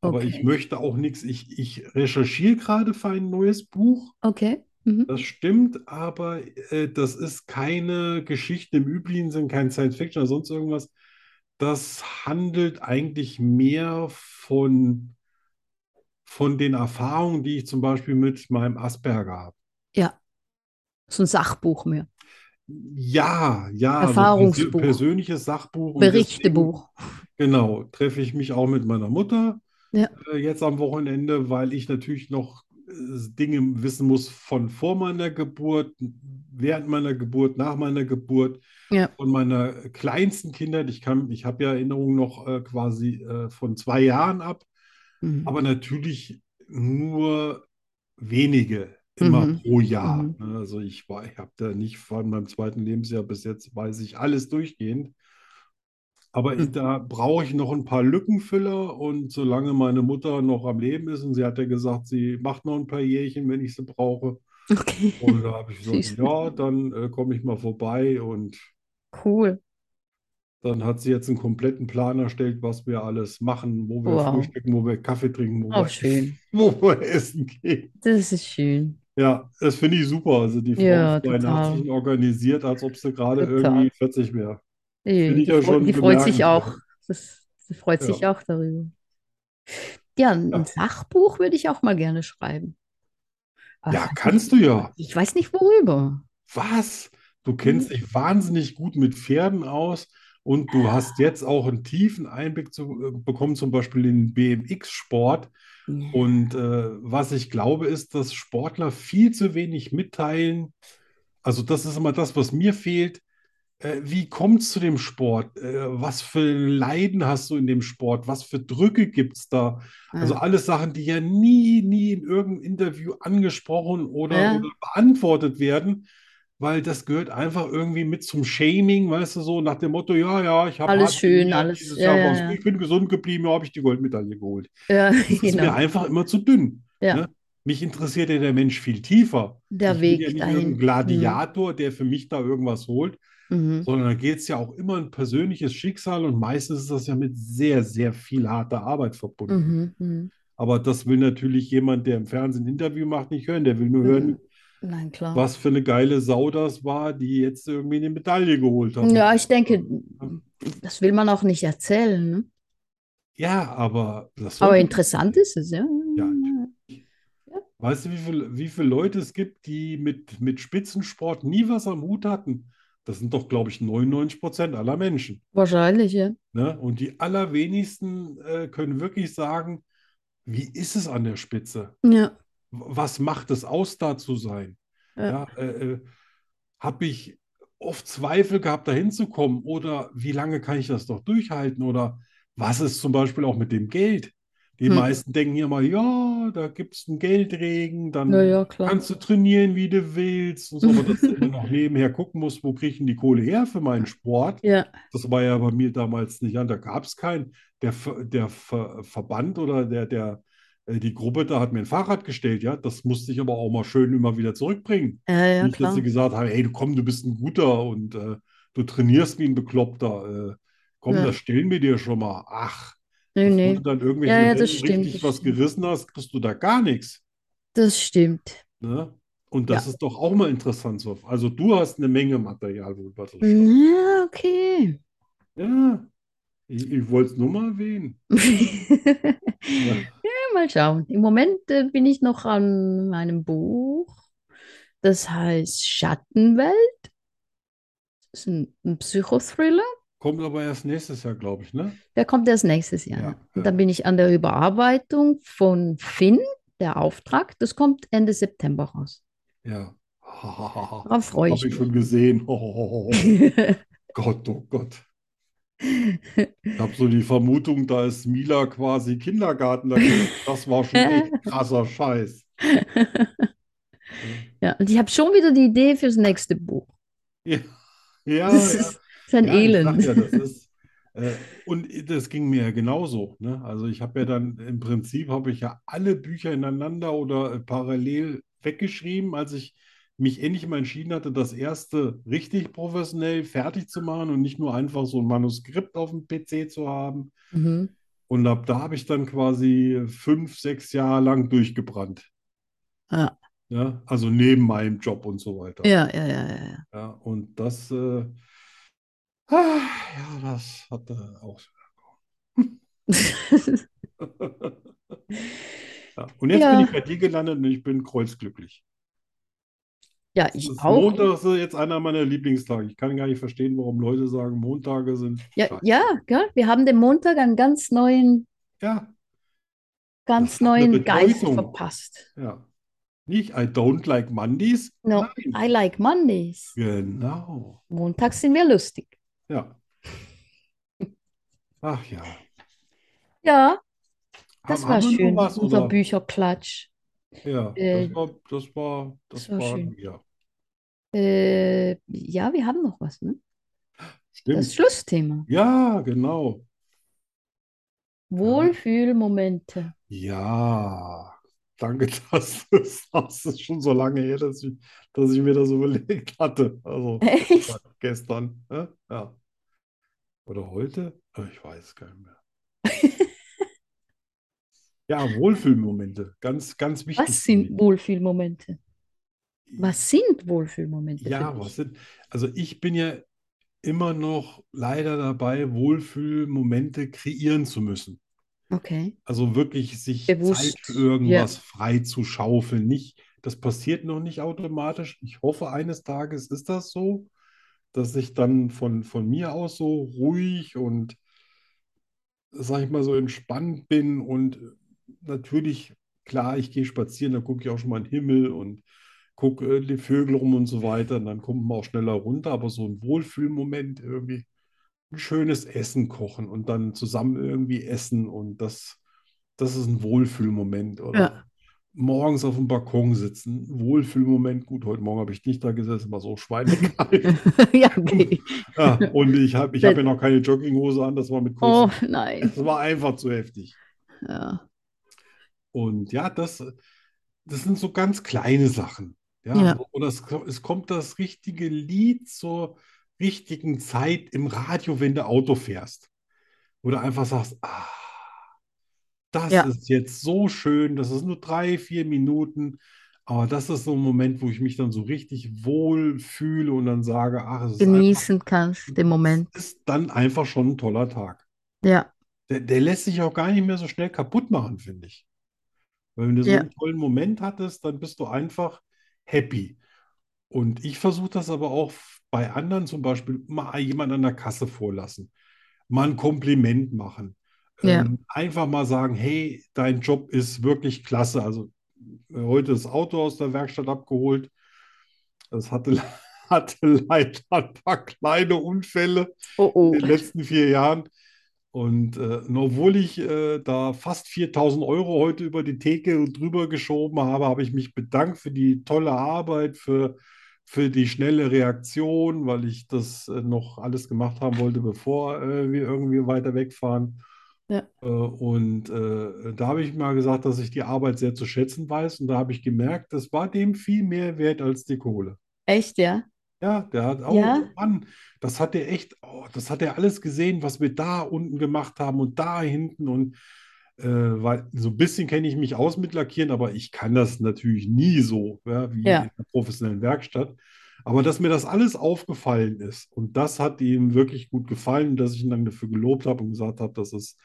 Aber ich Okay. möchte auch nichts. Ich, ich recherchiere gerade für ein neues Buch. Okay. Mhm. Das stimmt, aber äh, das ist keine Geschichte im üblichen Sinn, kein Science Fiction oder sonst irgendwas. Das handelt eigentlich mehr von, von den Erfahrungen, die ich zum Beispiel mit meinem Asperger habe. Ja. So ein Sachbuch mehr. Ja, ja, also Erfahrungsbuch. persö- persönliches Sachbuch. Und Berichtebuch. genau, treffe ich mich auch mit meiner Mutter Ja. äh, jetzt am Wochenende, weil ich natürlich noch äh, Dinge wissen muss von vor meiner Geburt, während meiner Geburt, nach meiner Geburt, Ja. von meiner kleinsten Kinder. Ich kann, ich habe ja Erinnerungen noch äh, quasi äh, von zwei Jahren ab, Mhm. aber natürlich nur wenige immer Mhm. pro Jahr. Mhm. ne? Also ich war, ich habe da nicht von meinem zweiten Lebensjahr bis jetzt weiß ich alles durchgehend. Aber Mhm. da brauche ich noch ein paar Lückenfüller und solange meine Mutter noch am Leben ist und sie hat ja gesagt, sie macht noch ein paar Jährchen, wenn ich sie brauche. Okay. Und da habe ich gesagt, ja, dann äh, komme ich mal vorbei und Cool. Dann hat sie jetzt einen kompletten Plan erstellt, was wir alles machen, wo wir Wow. frühstücken, wo wir Kaffee trinken, wo Oh, wir, schön. wo wir essen gehen. Das ist schön. Ja, das finde ich super. Also die Frau Ja, ist bei. Nachrichten organisiert, als ob sie gerade irgendwie 40 wäre. Ich die, ja die freut sich auch. Das, sie freut sich Ja. auch darüber. Ja, ein Ja. Sachbuch würde ich auch mal gerne schreiben. Aber Ja, kannst nicht, du ja. ich weiß nicht worüber. Was? Du kennst dich wahnsinnig gut mit Pferden aus und du hast jetzt auch einen tiefen Einblick zu, äh, bekommen, zum Beispiel in den BMX-Sport. Und äh, was ich glaube, ist, dass Sportler viel zu wenig mitteilen. Also das ist immer das, was mir fehlt. Äh, wie kommt es zu dem Sport? Äh, was für Leiden hast du in dem Sport? Was für Drücke gibt es da? Also alles Sachen, die ja nie, nie in irgendeinem Interview angesprochen oder, Ja. oder beantwortet werden, weil das gehört einfach irgendwie mit zum Shaming, weißt du, so nach dem Motto, ja, ja, ich habe Alles schön, alles- ja, ja, ja. ich bin gesund geblieben, ja, habe ich die Goldmedaille geholt. Ja, Das ist mir genau. einfach immer zu dünn. Ja. Ne? Mich interessiert ja der Mensch viel tiefer. Der Ich Weg bin ja nicht dahin. irgendein Gladiator, der für mich da irgendwas holt, Mhm. sondern da geht es ja auch immer ein persönliches Schicksal und meistens ist das ja mit sehr, sehr viel harter Arbeit verbunden. Mhm. Mhm. Aber das will natürlich jemand, der im Fernsehen ein Interview macht, nicht hören. Der will nur Mhm. hören, Nein, klar. was für eine geile Sau das war, die jetzt irgendwie eine Medaille geholt hat. Ja, ich denke, das will man auch nicht erzählen. Ne? Ja, aber das Aber interessant ist es, ja. Ja, Weißt du, wie viel, wie viele Leute es gibt, die mit, mit Spitzensport nie was am Hut hatten? Das sind doch, glaube ich, 99 Prozent aller Menschen. Wahrscheinlich, ja. Ne? Und die allerwenigsten äh, können wirklich sagen, wie ist es an der Spitze? Ja. Was macht es aus, da zu sein? Ja. Ja, äh, äh, habe ich oft Zweifel gehabt, da hinzukommen? Oder wie lange kann ich das doch durchhalten? Oder was ist zum Beispiel auch mit dem Geld? Die Hm. meisten denken ja mal, ja, da gibt es einen Geldregen, dann Ja, ja, kannst du trainieren, wie du willst. Und so, aber dass du noch nebenher gucken musst, wo kriege ich denn die Kohle her für meinen Sport? Ja. Das war ja bei mir damals nicht an, da gab es keinen. Der, der Ver Verband oder der, der, die Gruppe da hat mir ein Fahrrad gestellt, ja. Das musste ich aber auch mal schön immer wieder zurückbringen. Ja, ja, Nicht, dass klar. sie gesagt haben, hey, du komm, du bist ein Guter und äh, du trainierst wie ein Bekloppter. Äh, komm, Ja. das stellen wir dir schon mal. Ach, Nee, nee. du dann irgendwelche Ja, ja, Rennen richtig was gerissen hast, kriegst du da gar nichts. Das stimmt. Ne? Und das Ja. ist doch auch mal interessant. So. Also du hast eine Menge Material, worüber du. Ja, okay. Ja, ich, ich wollte es nur mal erwähnen. Ja, mal schauen. Im Moment äh, bin ich noch an meinem Buch. Das heißt Schattenwelt. Das ist ein, ein Psychothriller. Kommt aber erst nächstes Jahr, glaube ich, ne? Der kommt erst nächstes Jahr. Ja, ja. dann bin ich an der Überarbeitung von Finn, der Auftrag. Das kommt Ende September raus. Ja. Darauf freue ich Habe ich mich. schon gesehen. Gott, oh Gott. Ich habe so die Vermutung, da ist Mila quasi Kindergarten. Das war schon echt krasser Scheiß. Ja, und ich habe schon wieder die Idee fürs nächste Buch. Ja, ja, Das ja. ist, ein Ja, Elend. ja, das ist, äh, und das ging mir ja genauso. Ne? Also ich habe ja dann im Prinzip habe ich ja alle Bücher ineinander oder äh, parallel weggeschrieben, als ich mich endlich mal entschieden hatte, das erste richtig professionell fertig zu machen und nicht nur einfach so ein Manuskript auf dem PC zu haben. Mhm. Und ab da habe ich dann quasi fünf, sechs Jahre lang durchgebrannt. Ja. Ja, also neben meinem Job und so weiter. Ja, ja, ja, ja, ja. Ja, und das, äh, ah, ja, das hatte auch. Ja. Und jetzt Ja. bin ich bei dir gelandet und ich bin kreuzglücklich. Ja, ich ist auch. Montag ist jetzt einer meiner Lieblingstage. Ich kann gar nicht verstehen, warum Leute sagen, Montage sind Ja, scheiße. ja, gell? Wir haben den Montag einen ganz neuen, Ja, ganz neuen Geist verpasst. ja. Nicht I don't like Mondays. No, Nein. I like Mondays. Genau. Montags sind wir lustig. Ja. Ach ja. Ja, das Haben- war haben schön, was, unser oder? Bücherklatsch. Ja, Äh, das war, das war, das das war war, schön. ja. Äh, ja, wir haben noch was, ne? Stimmt. Das Schlussthema. Ja, genau. Wohlfühlmomente. Ja, danke, dass du es sagst. Es ist schon so lange her, dass ich, dass ich mir das überlegt hatte. Also Echt? gestern. ne? Ja. Oder heute? Äh, Ich weiß gar nicht mehr. Ja, Wohlfühlmomente. Ganz, ganz wichtig. Was sind Wohlfühlmomente? Was sind Wohlfühlmomente Ja, was sind, also ich bin ja immer noch leider dabei, Wohlfühlmomente kreieren zu müssen. Okay. Also wirklich sich Bewusst, Zeit für irgendwas frei zu schaufeln. Nicht, das passiert noch nicht automatisch. Ich hoffe, eines Tages ist das so, dass ich dann von, von mir aus so ruhig und, sag ich mal, so entspannt bin und natürlich, klar, ich gehe spazieren, dann gucke ich auch schon mal in den Himmel und gucke äh, die Vögel rum und so weiter. Und dann kommt man auch schneller runter, aber so ein Wohlfühlmoment irgendwie ein schönes Essen kochen und dann zusammen irgendwie essen und das, das ist ein Wohlfühlmoment. Oder Ja. morgens auf dem Balkon sitzen, Wohlfühlmoment. Gut, heute Morgen habe ich nicht da gesessen, war so schweinekalt. Ja, okay. Ja, und ich habe ich hab ja noch keine Jogginghose an, das war mit Oh kurzen. nein. Das war einfach zu heftig. Ja. Und ja, das, das sind so ganz kleine Sachen. Ja, Ja. oder es, es kommt das richtige Lied zur richtigen Zeit im Radio, wenn du Auto fährst. Du einfach sagst, ah, das Ja. ist jetzt so schön, das ist nur drei, vier Minuten, aber das ist so ein Moment, wo ich mich dann so richtig wohl fühle und dann sage, ach, es ist einfach, Genießen kannst den Moment. es ist dann einfach schon ein toller Tag. Ja. Der, der lässt sich auch gar nicht mehr so schnell kaputt machen, finde ich. Weil wenn du so Ja. einen tollen Moment hattest, dann bist du einfach happy. Und ich versuche das aber auch bei anderen, zum Beispiel mal jemand an der Kasse vorlassen, mal ein Kompliment machen, Ja. ähm, einfach mal sagen, hey, dein Job ist wirklich klasse. Also äh, heute das Auto aus der Werkstatt abgeholt. Das hatte, hatte leider ein paar kleine Unfälle Oh, oh. in den letzten vier Jahren. Und äh, obwohl ich äh, da fast 4000 Euro heute über die Theke drüber geschoben habe, habe ich mich bedankt für die tolle Arbeit, für, für die schnelle Reaktion, weil ich das äh, noch alles gemacht haben wollte, bevor äh, wir irgendwie weiter wegfahren. Ja. Äh, und äh, da habe ich mal gesagt, dass ich die Arbeit sehr zu schätzen weiß. Und da habe ich gemerkt, das war dem viel mehr wert als die Kohle. Echt, ja? Ja, der hat auch, Ja. Mann, das hat er echt, oh, das hat er alles gesehen, was wir da unten gemacht haben und da hinten und äh, weil so ein bisschen kenne ich mich aus mit Lackieren, aber ich kann das natürlich nie so, ja, wie Ja. in einer professionellen Werkstatt. Aber dass mir das alles aufgefallen ist und das hat ihm wirklich gut gefallen, dass ich ihn dann dafür gelobt habe und gesagt habe, das ist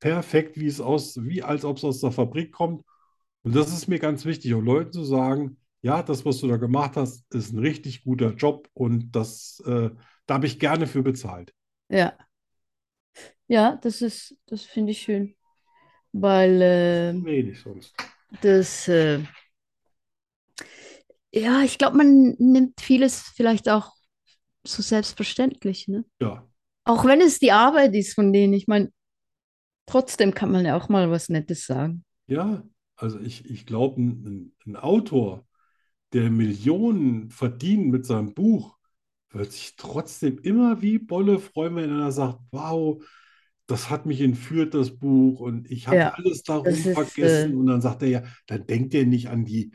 perfekt, wie es aus, wie als ob es aus der Fabrik kommt. Und das ist mir ganz wichtig, auch Leuten zu sagen, ja, das, was du da gemacht hast, ist ein richtig guter Job und das, äh, da habe ich gerne für bezahlt. Ja. Ja, das ist, das finde ich schön. Weil äh, Wenig sonst. das, äh, ja, ich glaube, man nimmt vieles vielleicht auch so selbstverständlich, ne? Ja, Auch wenn es die Arbeit ist von denen, ich meine, trotzdem kann man ja auch mal was Nettes sagen. ja, also ich, ich glaube, ein, ein Autor, der Millionen verdient mit seinem Buch, wird sich trotzdem immer wie Bolle freuen, wenn er sagt, wow, das hat mich entführt, das Buch, und ich habe Ja, alles darum ist, vergessen. äh, Und dann sagt er ja, dann denkt er nicht an die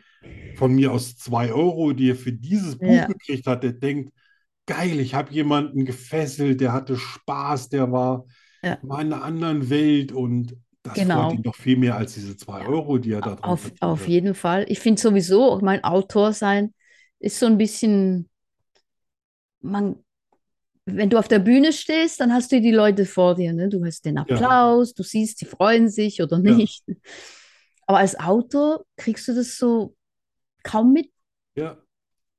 von mir aus zwei Euro, die er für dieses Buch Ja. gekriegt hat. Der denkt, geil, ich habe jemanden gefesselt, der hatte Spaß, der war, Ja. war in einer anderen Welt und das Genau. freut ihn doch viel mehr als diese zwei Euro, die er da dran Auf, verdient auf jeden Fall. Ich finde sowieso, mein Autor sein ist so ein bisschen, man, wenn du auf der Bühne stehst, dann hast du die Leute vor dir, ne? Du hast den Applaus, du siehst, sie freuen sich oder Ja. nicht. Aber als Autor kriegst du das so kaum mit. Ja,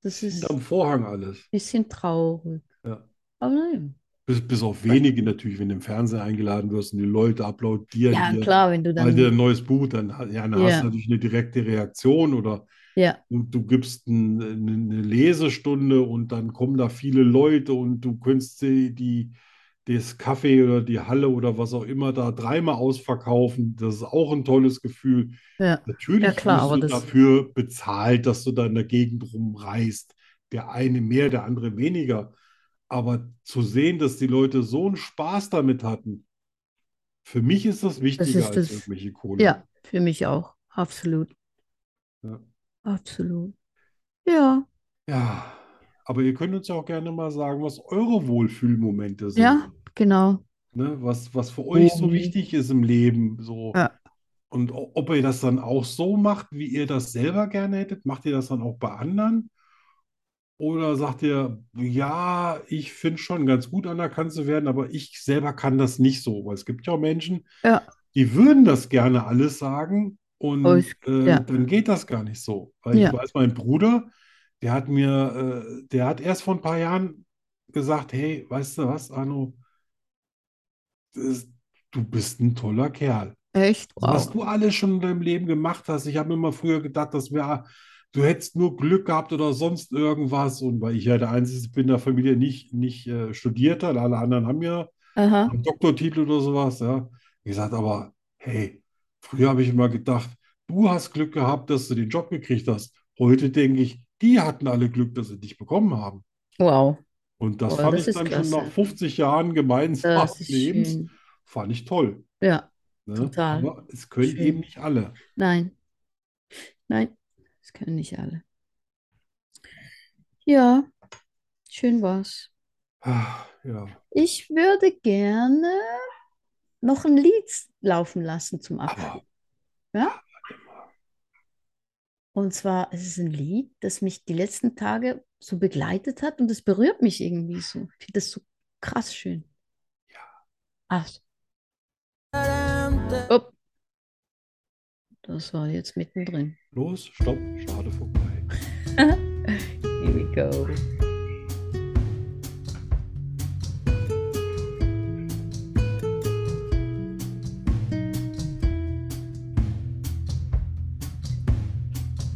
Das ist ein Vorhang alles. bisschen traurig. Ja. Aber naja. Bis, bis auf wenige natürlich, wenn du im Fernsehen eingeladen wirst und die Leute applaudieren Ja, dir, klar, wenn du weil dir ein dann. neues Buch, dann, ja, dann hast Ja. du natürlich eine direkte Reaktion oder Ja, du, du gibst ein, eine, Lesestunde und dann kommen da viele Leute und du könntest die, die, das Café oder die Halle oder was auch immer da dreimal ausverkaufen. Das ist auch ein tolles Gefühl. ja. Natürlich Ja, klar, wirst aber du dafür bezahlt, dass du da in der Gegend rumreist. Der eine mehr, der andere weniger. Aber zu sehen, dass die Leute so einen Spaß damit hatten, für mich ist das wichtiger ist als das- irgendwelche Kohle. Ja, für mich auch. Absolut. Ja. Absolut. Ja, Ja, aber ihr könnt uns ja auch gerne mal sagen, was eure Wohlfühlmomente sind. ja, genau. Ne? Was, was für euch so Omi. wichtig ist im Leben. So. Ja. Und ob ihr das dann auch so macht, wie ihr das selber gerne hättet, macht ihr das dann auch bei anderen? Oder sagt ihr, ja, ich finde schon ganz gut anerkannt zu werden, aber ich selber kann das nicht so. Weil es gibt ja auch Menschen, Ja. die würden das gerne alles sagen und Aber es- äh, ja. dann geht das gar nicht so. Weil ich Ja. weiß, mein Bruder, der hat mir, äh, der hat erst vor ein paar Jahren gesagt, hey, weißt du was, Arno, das, du bist ein toller Kerl. Echt? Also, was Wow. du alles schon in deinem Leben gemacht hast. Ich habe mir immer früher gedacht, das wäre, du hättest nur Glück gehabt oder sonst irgendwas. Und weil ich ja der Einzige bin in der Familie nicht, nicht äh, studiert hat, alle anderen haben ja Aha. einen Doktortitel oder sowas, ja. Wie gesagt, aber hey, früher habe ich immer gedacht, du hast Glück gehabt, dass du den Job gekriegt hast. Heute denke ich, die hatten alle Glück, dass sie dich bekommen haben. Wow. Und das Boah, fand das ich dann schon klasse. nach 50 Jahren ist Lebens, schön. fand ich toll. Ja, Ne? Total. Aber es können Schön. eben nicht alle. nein. Nein, das können nicht alle. Ja, schön war's. Ah, ja. Ich würde gerne noch ein Lied laufen lassen zum Abschluss. Ja? Und zwar es ist ein Lied, das mich die letzten Tage so begleitet hat und es berührt mich irgendwie so. Ich finde das so krass schön. Ja. Ach. Upp. Das war jetzt mittendrin. los, stopp, schade vorbei. Here we go.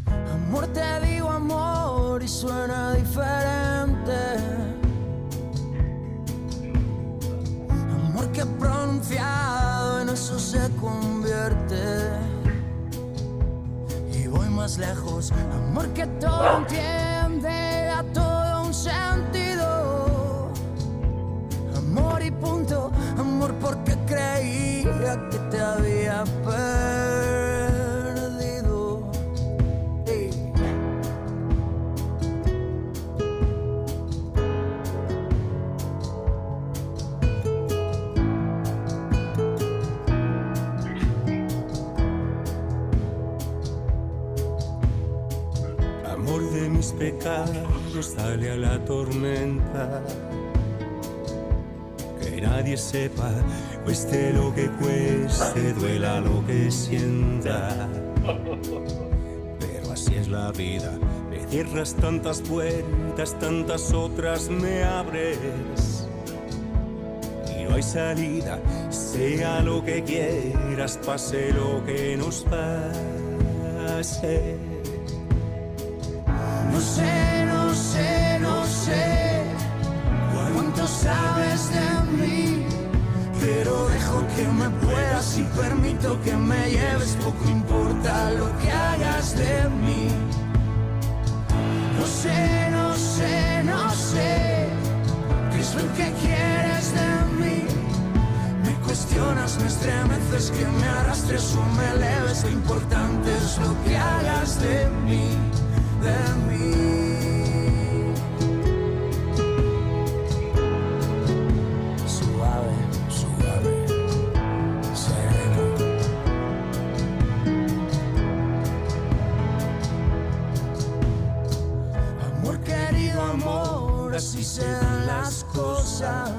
Amor, te digo amor y suena diferente. Más lejos. Amor que todo entiende, pecados, sale a la tormenta. Que nadie sepa, cueste lo que cueste, duela lo que sienta. Pero así es la vida, me cierras tantas puertas, tantas otras me abres. Y no hay salida, sea lo que quieras, pase lo que nos pase. No sé, no sé, no sé cuánto sabes de mí, pero dejo que me puedas y permito que me lleves, poco importa lo que hagas de mí. No sé, no sé, no sé qué es lo que quieres de mí. Me cuestionas, me estremeces, que me arrastres o me eleves, lo importante es lo que hagas de mí, Suave, suave, sereno. Amor querido, amor, así se dan las cosas.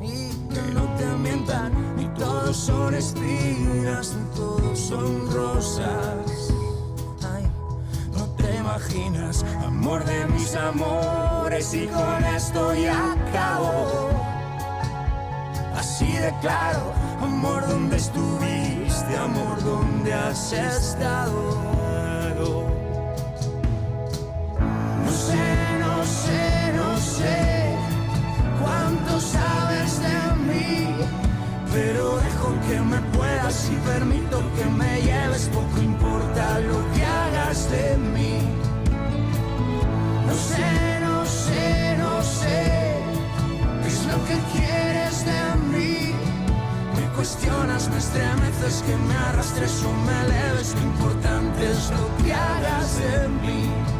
Y que no te ambientan, ni todos son espinas, ni todos son rosas. Amor de mis amores, y con esto ya acabo. Así de claro, amor, ¿dónde estuviste? Amor, ¿dónde has estado? No sé, no sé, no sé cuánto sabes de mí, pero dejo que me y permito que me lleves, poco importa lo que hagas de mí. No sé, no sé, no sé qué es lo que quieres de mí. Me cuestionas, me estremeces, que me arrastres o me eleves, lo importante es lo que hagas de mí.